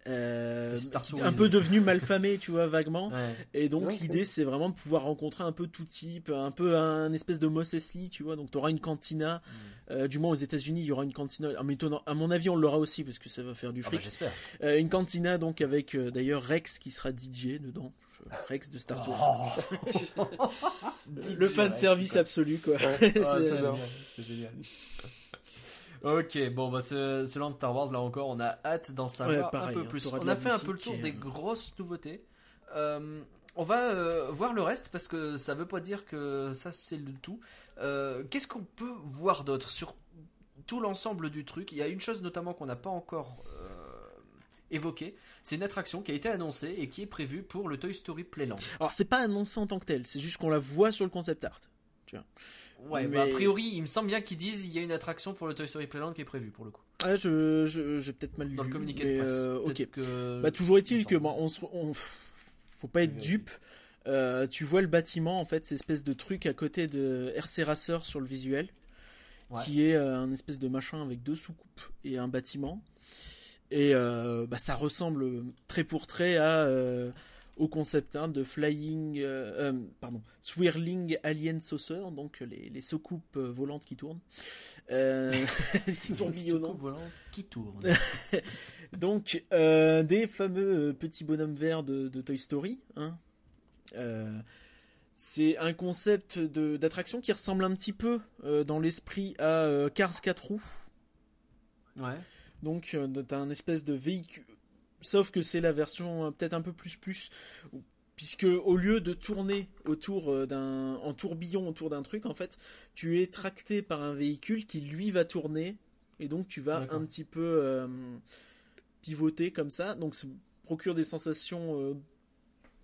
euh, un peu devenu malfamé tu vois vaguement Ouais. et donc l'idée c'est vraiment de pouvoir rencontrer un peu tout type un peu un espèce de Mos Eisley tu vois donc t'auras une cantina Mm. euh, du moins aux États-Unis il y aura une cantina ah, à mon avis on l'aura aussi parce que ça va faire du Ah bah, fric j'espère. euh, une cantina donc avec euh, d'ailleurs Rex qui sera DJ dedans. Rex de Star Wars. Le fan service absolu quoi. Ouais. C'est- c'est génial, c'est génial. Ok, bon, bah, ce, ce land Star Wars, là encore, on a hâte d'en savoir Ouais, pareil, un peu hein, plus. On a fait un peu le tour et, des euh, grosses nouveautés. Euh, on va euh, voir le reste parce que ça veut pas dire que ça c'est le tout. Euh, Qu'est-ce qu'on peut voir d'autre sur tout l'ensemble du truc? Il y a une chose notamment qu'on n'a pas encore évoquée. C'est une attraction qui a été annoncée et qui est prévue pour le Toy Story Playland. Alors c'est pas annoncé en tant que tel, c'est juste qu'on la voit sur le concept art. Ouais, Mais- bah, a priori, il me semble bien qu'ils disent il y a une attraction pour le Toy Story Playland qui est prévue pour le coup. Ah, je, je, j'ai peut-être mal lu. Dans le communiqué mais, de presse. euh, ok. Que- Bah, toujours est-il que bon, on, se- on- faut pas être dupe. Euh, tu vois le bâtiment en fait, cette espèce de truc à côté de RC Racer sur le visuel, Ouais. qui est euh, un espèce de machin avec deux soucoupes et un bâtiment. Et bah, ça ressemble très pour trait à au concept hein, de Flying, euh, euh, pardon, Swirling Alien Saucer, donc les, les soucoupes euh, volantes qui tournent, euh, qui volante qui tourne. Donc, des fameux petits bonhommes verts de, de Toy Story. Hein. C'est un concept d'attraction qui ressemble un petit peu dans l'esprit à Cars 4 roues. ouais. Donc, t'as un espèce de véhicule. Sauf que c'est la version euh, peut-être un peu plus plus. Puisque au lieu de tourner autour euh, d'un. en tourbillon autour d'un truc, en fait, tu es tracté par un véhicule qui lui va tourner. Et donc tu vas un petit peu euh, pivoter comme ça. Donc ça procure des sensations euh,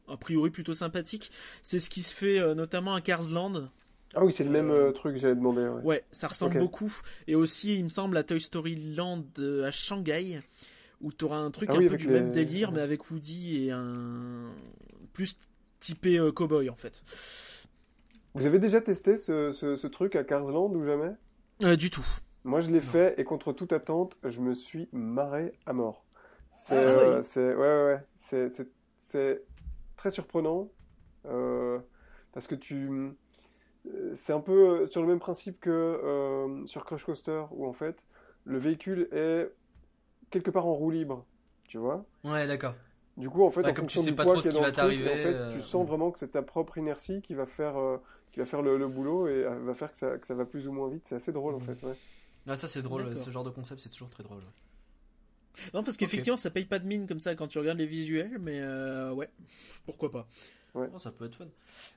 a priori plutôt sympathiques. C'est ce qui se fait euh, notamment à Carsland. Ah oui, c'est le même Euh, truc, j'avais demandé. Ouais. Ouais, ça ressemble beaucoup. Et aussi, il me semble, à Toy Story Land euh, à Shanghai, où tu auras un truc Ah un oui, peu du les- même délire, mais avec Woody et un. plus typé euh, cowboy en fait. Vous avez déjà testé ce, ce, ce truc à Carsland ou jamais? Euh, du tout. Moi, je l'ai fait et contre toute attente, je me suis marré à mort. C'est, Ah euh, oui. c'est, ouais, ouais, ouais. C'est, très surprenant euh, parce que tu, euh, c'est un peu sur le même principe que euh, sur Crush Coaster où en fait le véhicule est quelque part en roue libre, tu vois. Ouais, d'accord. Du coup, en fait, Ouais, en comme tu fonction sais du pas poids trop ce a qui dans va le truc, en t'arriver, fait, euh, tu sens vraiment que c'est ta propre inertie qui va faire, euh, qui va faire le, le boulot et euh, va faire que ça, que ça va plus ou moins vite. C'est assez drôle, en Mhm. fait. Ouais. Ah, ça c'est drôle, ce genre de concept c'est toujours très drôle. ouais. Non, parce qu'effectivement, ça paye pas de mine comme ça quand tu regardes les visuels, mais euh, ouais, pourquoi pas. Oh, ça peut être fun.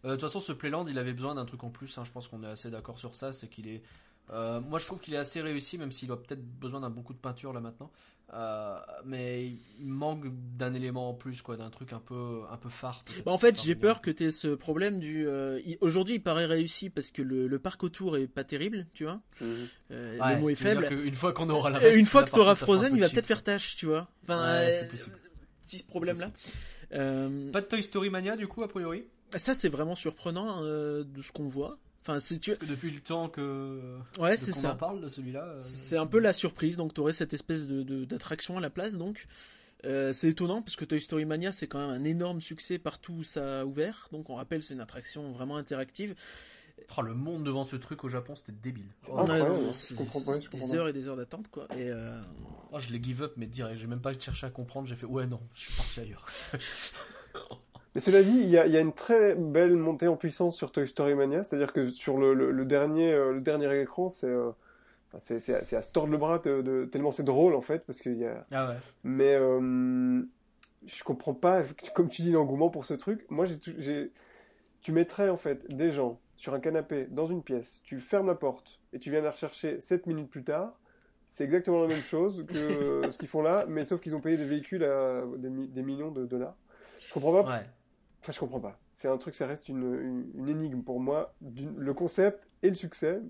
Euh, De toute façon, ce Playland, il avait besoin d'un truc en plus. hein, Je pense qu'on est assez d'accord sur ça. C'est qu'il est. euh, moi, je trouve qu'il est assez réussi, même s'il a peut-être besoin d'un beaucoup de peinture là maintenant. Euh, mais il manque d'un élément en plus, quoi, d'un truc un peu, un peu phare. Bah, en fait, j'ai peur que tu aies ce problème du. euh, Aujourd'hui, il paraît réussi parce que le, le parc autour est pas terrible, tu vois. Mhm. Euh, Ouais, le mot est faible. qu'une fois qu'on aura la reste, une fois que tu auras Frozen, il va peut-être faire tâche, tu vois. Enfin, Ouais, c'est possible. Petit problème là. Euh, Pas de Toy Story Mania, du coup, a priori? Ça, c'est vraiment surprenant euh, de ce qu'on voit. Enfin, c'est tu... Parce que depuis le temps que. ouais, c'est ça. en parle de celui-là. euh, C'est un peu la surprise, donc tu aurais cette espèce de, de- d'attraction à la place, donc. Euh, c'est étonnant parce que Toy Story Mania c'est quand même un énorme succès partout où ça a ouvert. Donc on rappelle c'est une attraction vraiment interactive. Oh, le monde devant ce truc au Japon, c'était débile. Oh, Ouais, c'est- Je comprends pas, je c'est comprends des pas. heures et des heures d'attente quoi. Et euh, oh, je l'ai give up, mais direct. J'ai même pas cherché à comprendre. J'ai fait ouais, non, je suis parti ailleurs. Mais cela dit, il y a, il y a une très belle montée en puissance sur Toy Story Mania, c'est-à-dire que sur le, le- le dernier, euh, le dernier écran, c'est euh, à, se tordre le bras de, de- tellement c'est drôle en fait, parce qu'il y a. Ah ouais. Mais euh, je comprends pas, comme tu dis, l'engouement pour ce truc. Moi, j'ai, tu mettrais en fait des gens sur un canapé dans une pièce, tu fermes la porte et tu viens les rechercher 7 minutes plus tard. C'est exactement la même chose que euh, ce qu'ils font là, mais sauf qu'ils ont payé des véhicules à des, mi- des millions de dollars. Je comprends pas Ouais. Enfin, je comprends pas. C'est un truc, ça reste une, une, une énigme pour moi. Le concept et le succès.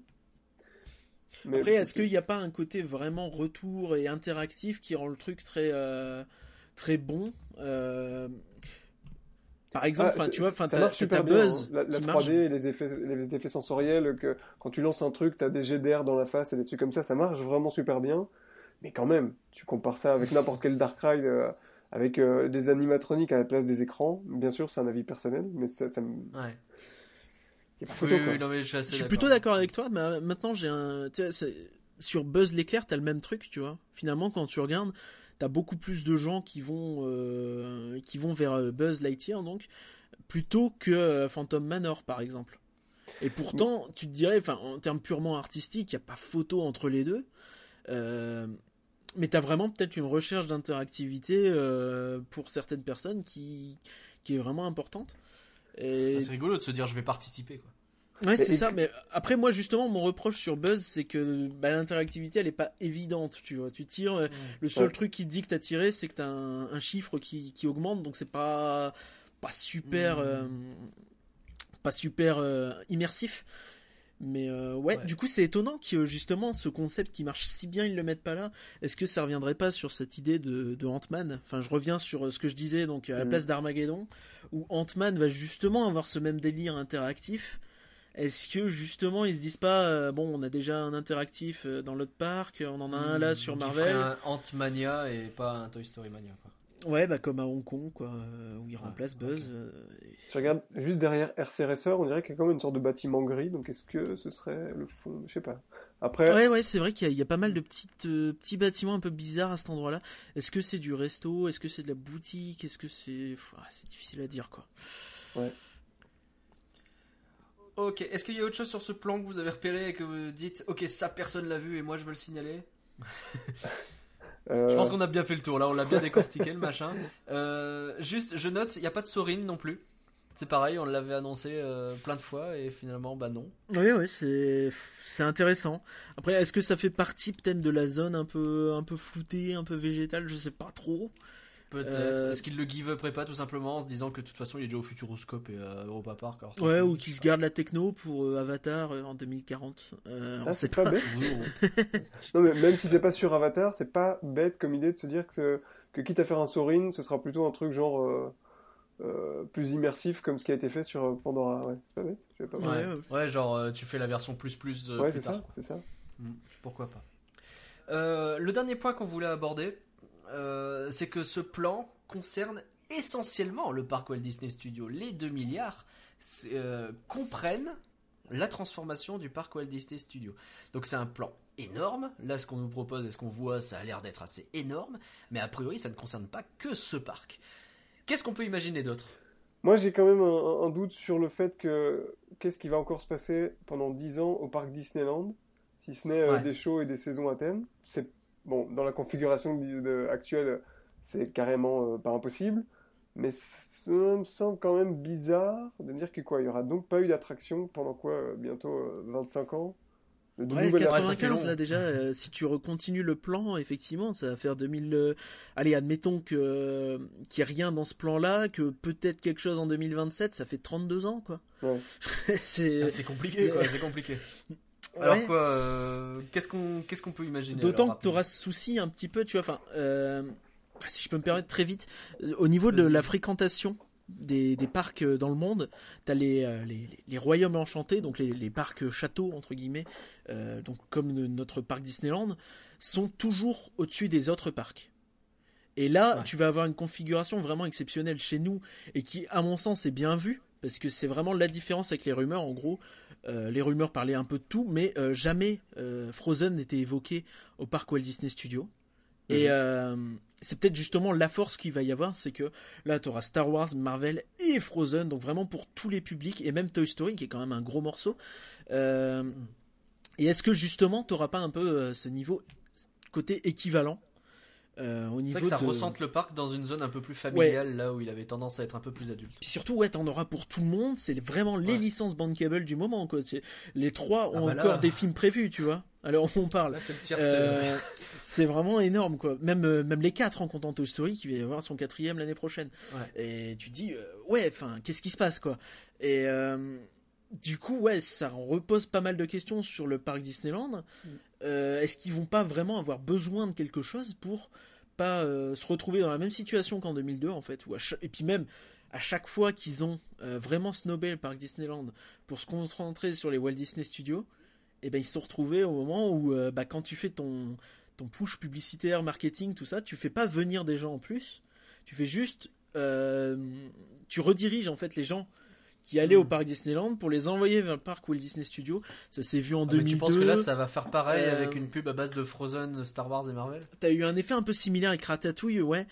Mais après est-ce qu'il n'y a pas un côté vraiment retour et interactif qui rend le truc très euh, très bon Euh, Par exemple, Ah, tu vois, ça marche super bien, buzz hein. La, la qui 3D marche. et les effets, les effets sensoriels, que quand tu lances un truc, t'as des jets d'air dans la face et des trucs comme ça, ça marche vraiment super bien. Mais quand même, tu compares ça avec n'importe quel Dark Ride, euh, avec euh, des animatroniques à la place des écrans. Bien sûr, c'est un avis personnel, mais ça, ça me... Ouais. y a pas Oui, photo, oui, quoi. oui, non, mais je suis Je suis plutôt d'accord avec toi, mais euh, maintenant j'ai un. Sur Buzz l'éclair, t'as le même truc, tu vois. Finalement, quand tu regardes, t'as beaucoup plus de gens qui vont euh, qui vont vers Buzz Lightyear, donc plutôt que Phantom Manor, par exemple. Et pourtant, tu te dirais, enfin, en termes purement artistiques, il n'y a pas photo entre les deux. Euh, mais t'as vraiment peut-être une recherche d'interactivité euh, pour certaines personnes qui, qui est vraiment importante. Et... Ah, C'est rigolo de se dire je vais participer quoi. Ouais, c'est ça, mais après, moi, justement, mon reproche sur Buzz, c'est que bah, l'interactivité, elle est pas évidente, tu vois. Tu tires, euh, le seul Ouais. truc qui te dit que t'as tiré, c'est que t'as un, un chiffre qui, qui augmente, donc c'est pas, pas super, Mm. euh, pas super euh, immersif. Mais euh, ouais, Ouais. du coup, c'est étonnant que justement ce concept qui marche si bien, ils le mettent pas là. Est-ce que ça reviendrait pas sur cette idée de, de Ant-Man? Enfin, je reviens sur euh, ce que je disais donc à la Mhm. place d'Armageddon, où Ant-Man va justement avoir ce même délire interactif. Est-ce que justement ils se disent pas euh, bon, on a déjà un interactif dans l'autre parc, on en a un là sur Qui Marvel? un Ant-Mania et pas un Toy Story Mania, quoi. Ouais, bah comme à Hong Kong quoi, euh, où il Ouais, remplace Buzz. ok. euh, Si tu regardes juste derrière RC Racer, on dirait qu'il y a quand même une sorte de bâtiment gris, donc est-ce que ce serait le fond? Je sais pas. Après, Ouais, ouais, c'est vrai qu'il y, a- il y a pas mal de petites, euh, petits bâtiments un peu bizarres à cet endroit-là. Est-ce que c'est du resto? Est-ce que c'est de la boutique? Est-ce que c'est. Ah, C'est difficile à dire, quoi. Ok, est-ce qu'il y a autre chose sur ce plan que vous avez repéré et que vous dites, ok, ça personne l'a vu et moi je veux le signaler? euh, Je pense qu'on a bien fait le tour, là on l'a bien décortiqué le machin. Euh, juste, je note, il n'y a pas de Sorin non plus. C'est pareil, on l'avait annoncé euh, plein de fois et finalement, bah non. Oui, oui, c'est c'est intéressant. Après, est-ce que ça fait partie peut-être de la zone un peu un peu floutée, un peu végétale? Je sais pas trop. Peut-être. Euh, Est-ce qu'il le give up pas tout simplement en se disant que de toute façon il est déjà au Futuroscope et à Europa Park alors, Ouais, ou pis. qui se garde la techno pour euh, Avatar euh, en 2040. Euh, ah, c'est pas bête. Non, mais même si c'est pas sur Avatar, c'est pas bête comme idée de se dire que, que quitte à faire un Sorin, ce sera plutôt un truc genre euh, euh, plus immersif comme ce qui a été fait sur euh, Pandora. Ouais, c'est pas bête. Je sais pas. Ouais, genre euh, tu fais la version plus plus euh, Ouais, plus c'est ça, c'est ça. Hmm, Pourquoi pas. Euh, le dernier point qu'on voulait aborder, euh, c'est que ce plan concerne essentiellement le parc Walt Disney Studios. Les 2 milliards euh, comprennent la transformation du parc Walt Disney Studios. Donc c'est un plan énorme. Là, ce qu'on nous propose et ce qu'on voit, ça a l'air d'être assez énorme. Mais a priori, ça ne concerne pas que ce parc. Qu'est-ce qu'on peut imaginer d'autre? Moi, j'ai quand même un, un doute sur le fait que qu'est-ce qui va encore se passer pendant 10 ans au parc Disneyland, si ce n'est euh, Ouais. des shows et des saisons à thème. C'est bon dans la configuration de- de- actuelle, c'est carrément euh, pas impossible, mais ça me semble quand même bizarre de dire que quoi, il y aura donc pas eu d'attraction pendant quoi euh, bientôt euh, 25 ans? De Ouais, nouvelles ça fait 95 long. là déjà, euh, si tu recontinues le plan, effectivement, ça va faire 2000. euh, Allez, admettons que euh, qu'il n'y ait rien dans ce plan-là, que peut-être quelque chose en 2027, ça fait 32 ans quoi. Ouais. c'est Ah, C'est compliqué, quoi. C'est compliqué. Alors Ouais. quoi euh, Qu'est-ce qu'on qu'est-ce qu'on peut imaginer D'autant que tu auras ce souci un petit peu, tu vois. Enfin, euh, si je peux me permettre très vite, euh, au niveau de la fréquentation des, des parcs dans le monde, tu as les, les, les royaumes enchantés, donc les, les parcs châteaux, entre guillemets, euh, donc comme notre parc Disneyland, sont toujours au-dessus des autres parcs. Et là, Ouais. tu vas avoir une configuration vraiment exceptionnelle chez nous et qui, à mon sens, est bien vue parce que c'est vraiment la différence avec les rumeurs. En gros, euh, les rumeurs parlaient un peu de tout, mais euh, jamais euh, Frozen n'était évoqué au parc Walt Disney Studios. Et euh, c'est peut-être justement la force qu'il va y avoir, c'est que là, tu auras Star Wars, Marvel et Frozen, donc vraiment pour tous les publics, et même Toy Story, qui est quand même un gros morceau. Euh, et est-ce que justement, tu n'auras pas un peu ce niveau côté équivalent euh, C'est vrai que ça de... ressente le parc dans une zone un peu plus familiale, là où il avait tendance à être un peu plus adulte. Puis surtout, ouais, t'en auras pour tout le monde. C'est vraiment les Ouais. licences bankable du moment. Quoi. Les trois ont Ah bah là. encore des films prévus, tu vois. Alors on parle. Là, c'est le tiers. Euh, c'est vraiment énorme, quoi. Même, euh, même les quatre en comptant Toy Story qui va y avoir son quatrième l'année prochaine. Et tu dis, euh, ouais, enfin, qu'est-ce qui se passe, quoi? Et du coup, ouais, ça repose pas mal de questions sur le parc Disneyland. Euh, Est-ce qu'ils vont pas vraiment avoir besoin de quelque chose pour pas euh, se retrouver dans la même situation qu'en 2002, en fait, et puis même à chaque fois qu'ils ont euh, vraiment snobé le parc Disneyland pour se concentrer sur les Walt Disney Studios, et ben ils se sont retrouvés au moment où bah, quand tu fais ton ton push publicitaire, marketing, tout ça, tu fais pas venir des gens en plus, tu fais juste tu rediriges en fait les gens qui allaient Mm. au parc Disneyland pour les envoyer vers le parc Walt Disney Studios. Ça s'est vu en Ah, mais 2002. tu penses que là, ça va faire pareil Euh, avec une pub à base de Frozen, Star Wars et Marvel? T'as eu un effet un peu similaire avec Ratatouille, ouais.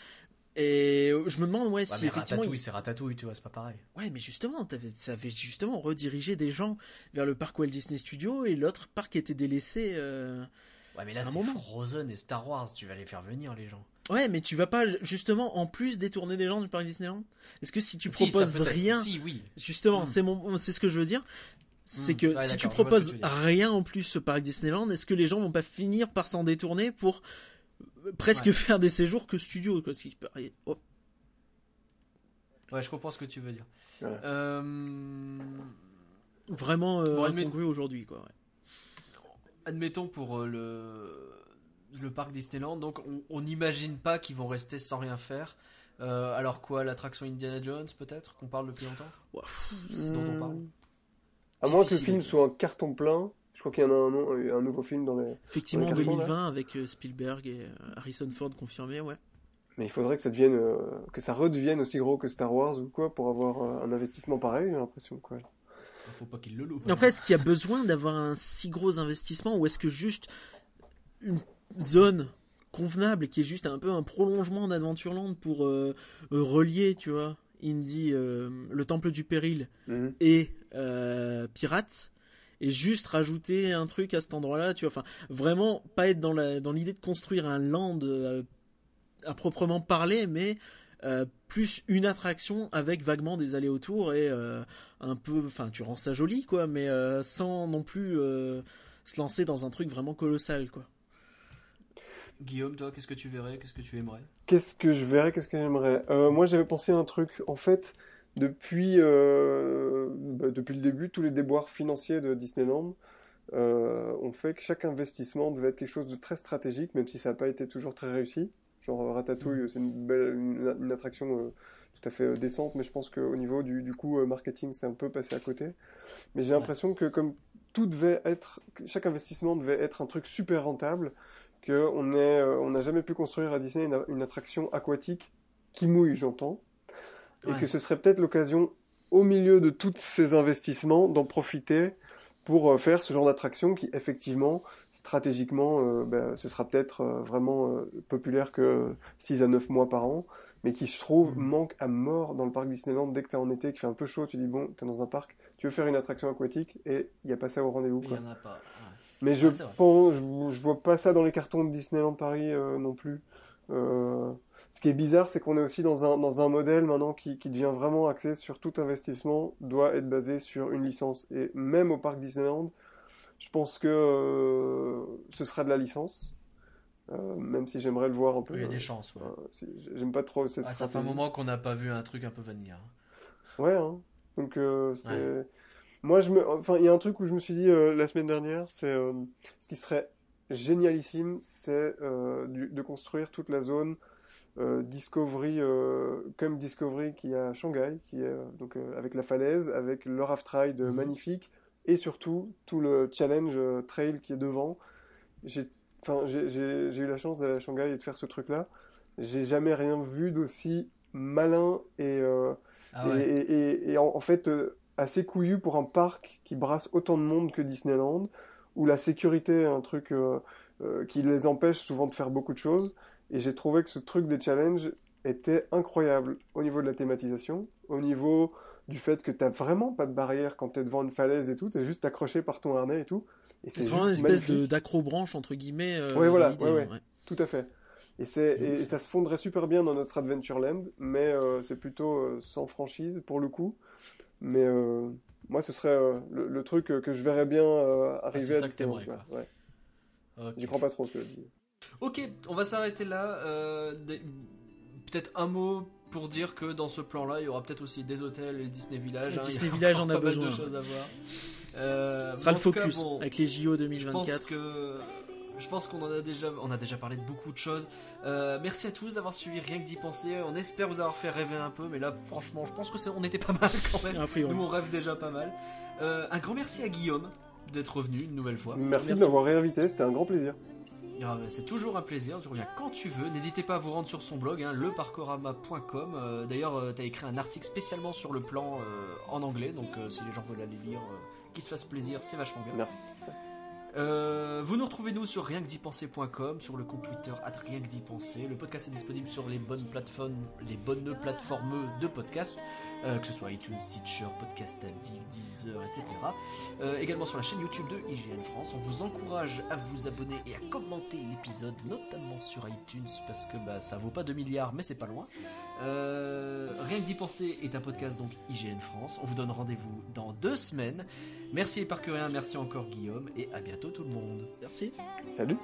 Et je me demande, ouais, Ouais, si mais effectivement. Ratatouille, il- c'est Ratatouille, tu vois, c'est pas pareil. Ouais, mais justement, ça avait justement redirigé des gens vers le parc Walt Disney Studios et l'autre parc était délaissé. euh, Ouais, mais là, c'est. Frozen et Star Wars, tu vas les faire venir, les gens. Ouais, mais tu vas pas justement en plus détourner des gens du parc Disneyland? Est-ce que si tu Si, proposes rien, Si, oui. justement, Mm. c'est mon, c'est ce que je veux dire, c'est Mm. que Ouais, si tu proposes tu rien en plus au parc Disneyland, est-ce que les gens vont pas finir par s'en détourner pour euh, presque Ouais. faire des séjours que studio quoi, ce qui paraît- oh, Ouais, je comprends ce que tu veux dire. Ouais. Euh, vraiment euh, Bon, admet- aujourd'hui, quoi. ouais. Admettons pour euh, le, le parc Disneyland, donc on- n'imagine pas qu'ils vont rester sans rien faire. Euh, alors quoi, l'attraction Indiana Jones peut-être, qu'on parle depuis longtemps Ouais, C'est dont on parle. À moins que le film soit un carton plein, je crois qu'il y en a un, nouveau film dans les. Effectivement, en Dans les cartons, 2020, avec euh, Spielberg et euh, Harrison Ford confirmé, ouais. Mais il faudrait que ça devienne, euh, que ça redevienne aussi gros que Star Wars ou quoi pour avoir euh, un investissement pareil, j'ai l'impression quoi. Faut pas qu'il le loupe. Après, est-ce qu'il y a besoin d'avoir un si gros investissement ou est-ce que juste une zone convenable qui est juste un peu un prolongement d'Adventureland pour euh, euh, relier, tu vois, Indy, euh, le Temple du Péril Mhm. et euh, Pirates et juste rajouter un truc à cet endroit-là, tu vois, enfin vraiment pas être dans la dans l'idée de construire un land à proprement parler, mais euh, plus une attraction avec vaguement des allers autour et euh, un peu, enfin tu rends ça joli quoi, mais euh, sans non plus se lancer dans un truc vraiment colossal quoi. Guillaume, toi, qu'est-ce que tu verrais Qu'est-ce que tu aimerais? Qu'est-ce que je verrais, qu'est-ce que j'aimerais? Euh, Moi, j'avais pensé à un truc. En fait, depuis, euh, bah, depuis le début, tous les déboires financiers de Disneyland euh, ont fait que chaque investissement devait être quelque chose de très stratégique, même si ça n'a pas été toujours très réussi. Genre Ratatouille, c'est une belle, une, une attraction tout à fait décente, mais je pense qu'au niveau du, du coup marketing, c'est un peu passé à côté. Mais j'ai l'impression que comme tout devait être, que chaque investissement devait être un truc super rentable, qu'on euh, on n'a jamais pu construire à Disney une, une attraction aquatique qui mouille, j'entends, et Ouais. que ce serait peut-être l'occasion, au milieu de tous ces investissements, d'en profiter pour euh, faire ce genre d'attraction qui, effectivement, stratégiquement, euh, ben, ce sera peut-être euh, vraiment euh, populaire que 6 à 9 mois par an, mais qui, je trouve, Mhm. manque à mort dans le parc Disneyland. Dès que tu es en été, qu'il fait un peu chaud, tu dis, bon, tu es dans un parc, tu veux faire une attraction aquatique, et il n'y a pas ça au rendez-vous. Il quoi. y en a pas. ouais. Mais je Ah, c'est vrai. pense, je, je vois pas ça dans les cartons de Disneyland Paris euh, non plus. Euh, ce qui est bizarre, c'est qu'on est aussi dans un, dans un modèle maintenant qui, qui devient vraiment axé sur tout investissement doit être basé sur une licence. Et même au parc Disneyland, je pense que euh, ce sera de la licence. Euh, même si j'aimerais le voir un peu. Il y a des chances. Ouais. euh, J'aime pas trop Ah, ça fait un moment qu'on n'a pas vu un truc un peu vanilla. Ouais, hein. Donc, euh, c'est. Moi, je me. Enfin, il y a un truc où je me suis dit euh, la semaine dernière, c'est. euh, ce qui serait génialissime, c'est euh, du- de construire toute la zone Discovery, comme Discovery qui est à Shanghai, qui est donc avec la falaise, avec le raft ride Mhm. magnifique, et surtout tout le challenge trail qui est devant. J'ai. Enfin, j'ai j'ai- j'ai eu la chance d'aller à Shanghai et de faire ce truc-là. J'ai jamais rien vu d'aussi malin et, Ah et, ouais. et- et- et en, en fait, assez couillu pour un parc qui brasse autant de monde que Disneyland, où la sécurité est un truc euh, euh, qui les empêche souvent de faire beaucoup de choses. Et j'ai trouvé que ce truc des challenges était incroyable au niveau de la thématisation, au niveau du fait que t'as vraiment pas de barrière quand t'es devant une falaise et tout, t'es juste accroché par ton harnais et tout. Et C'est vraiment une espèce d'accrobranche entre guillemets. euh, Ouais, voilà, ouais, ouais. Tout à fait. Et, c'est, C'est et, ouf. et ça se fondrait super bien dans notre Adventureland, mais euh, c'est plutôt euh, sans franchise pour le coup. Mais euh, moi, ce serait euh, le, le truc euh, que je verrais bien euh, arriver c'est à ça que quoi. Ouais. J'y crois pas trop, cela dit. Ok, on va s'arrêter là. Euh, des- Peut-être un mot pour dire que dans ce plan-là, il y aura peut-être aussi des hôtels et Disney Village. Hein, Disney Village en a pas mal de choses à voir. Euh, Ce sera le cas, focus bon, avec les JO Je pense 2024. que je pense qu'on en a déjà on a déjà parlé de beaucoup de choses. Euh, merci à tous d'avoir suivi rien que d'y penser. On espère vous avoir fait rêver un peu, mais là franchement, je pense que c'est on était pas mal quand même. Nous on rêve déjà pas mal. Euh, un grand merci à Guillaume d'être revenu une nouvelle fois. Merci, Merci. de m'avoir réinvité, c'était un grand plaisir. Ah, c'est toujours un plaisir, tu reviens quand tu veux. N'hésitez pas à vous rendre sur son blog, hein, leparcorama.com. Euh, D'ailleurs, tu as écrit un article spécialement sur le plan euh, en anglais, donc euh, si les gens veulent aller lire, euh, qu'ils se fassent plaisir, c'est vachement bien. Merci. Euh, vous nous retrouvez nous sur rien que d'y penser.com, sur le compte Twitter at rien que d'y penser. Le podcast est disponible sur les bonnes plateformes, les bonnes plateformes de podcast, euh, que ce soit iTunes, Stitcher, Podcast Addict, Deezer, etc. Euh, également sur la chaîne YouTube de IGN France. On vous encourage à vous abonner et à commenter l'épisode, notamment sur iTunes, parce que bah, ça vaut pas 2 milliards, mais c'est pas loin. Rien que d'y penser est un podcast donc IGN France. On vous donne rendez-vous dans deux semaines. Merci les merci encore Guillaume, et à tout le monde. Merci. Salut.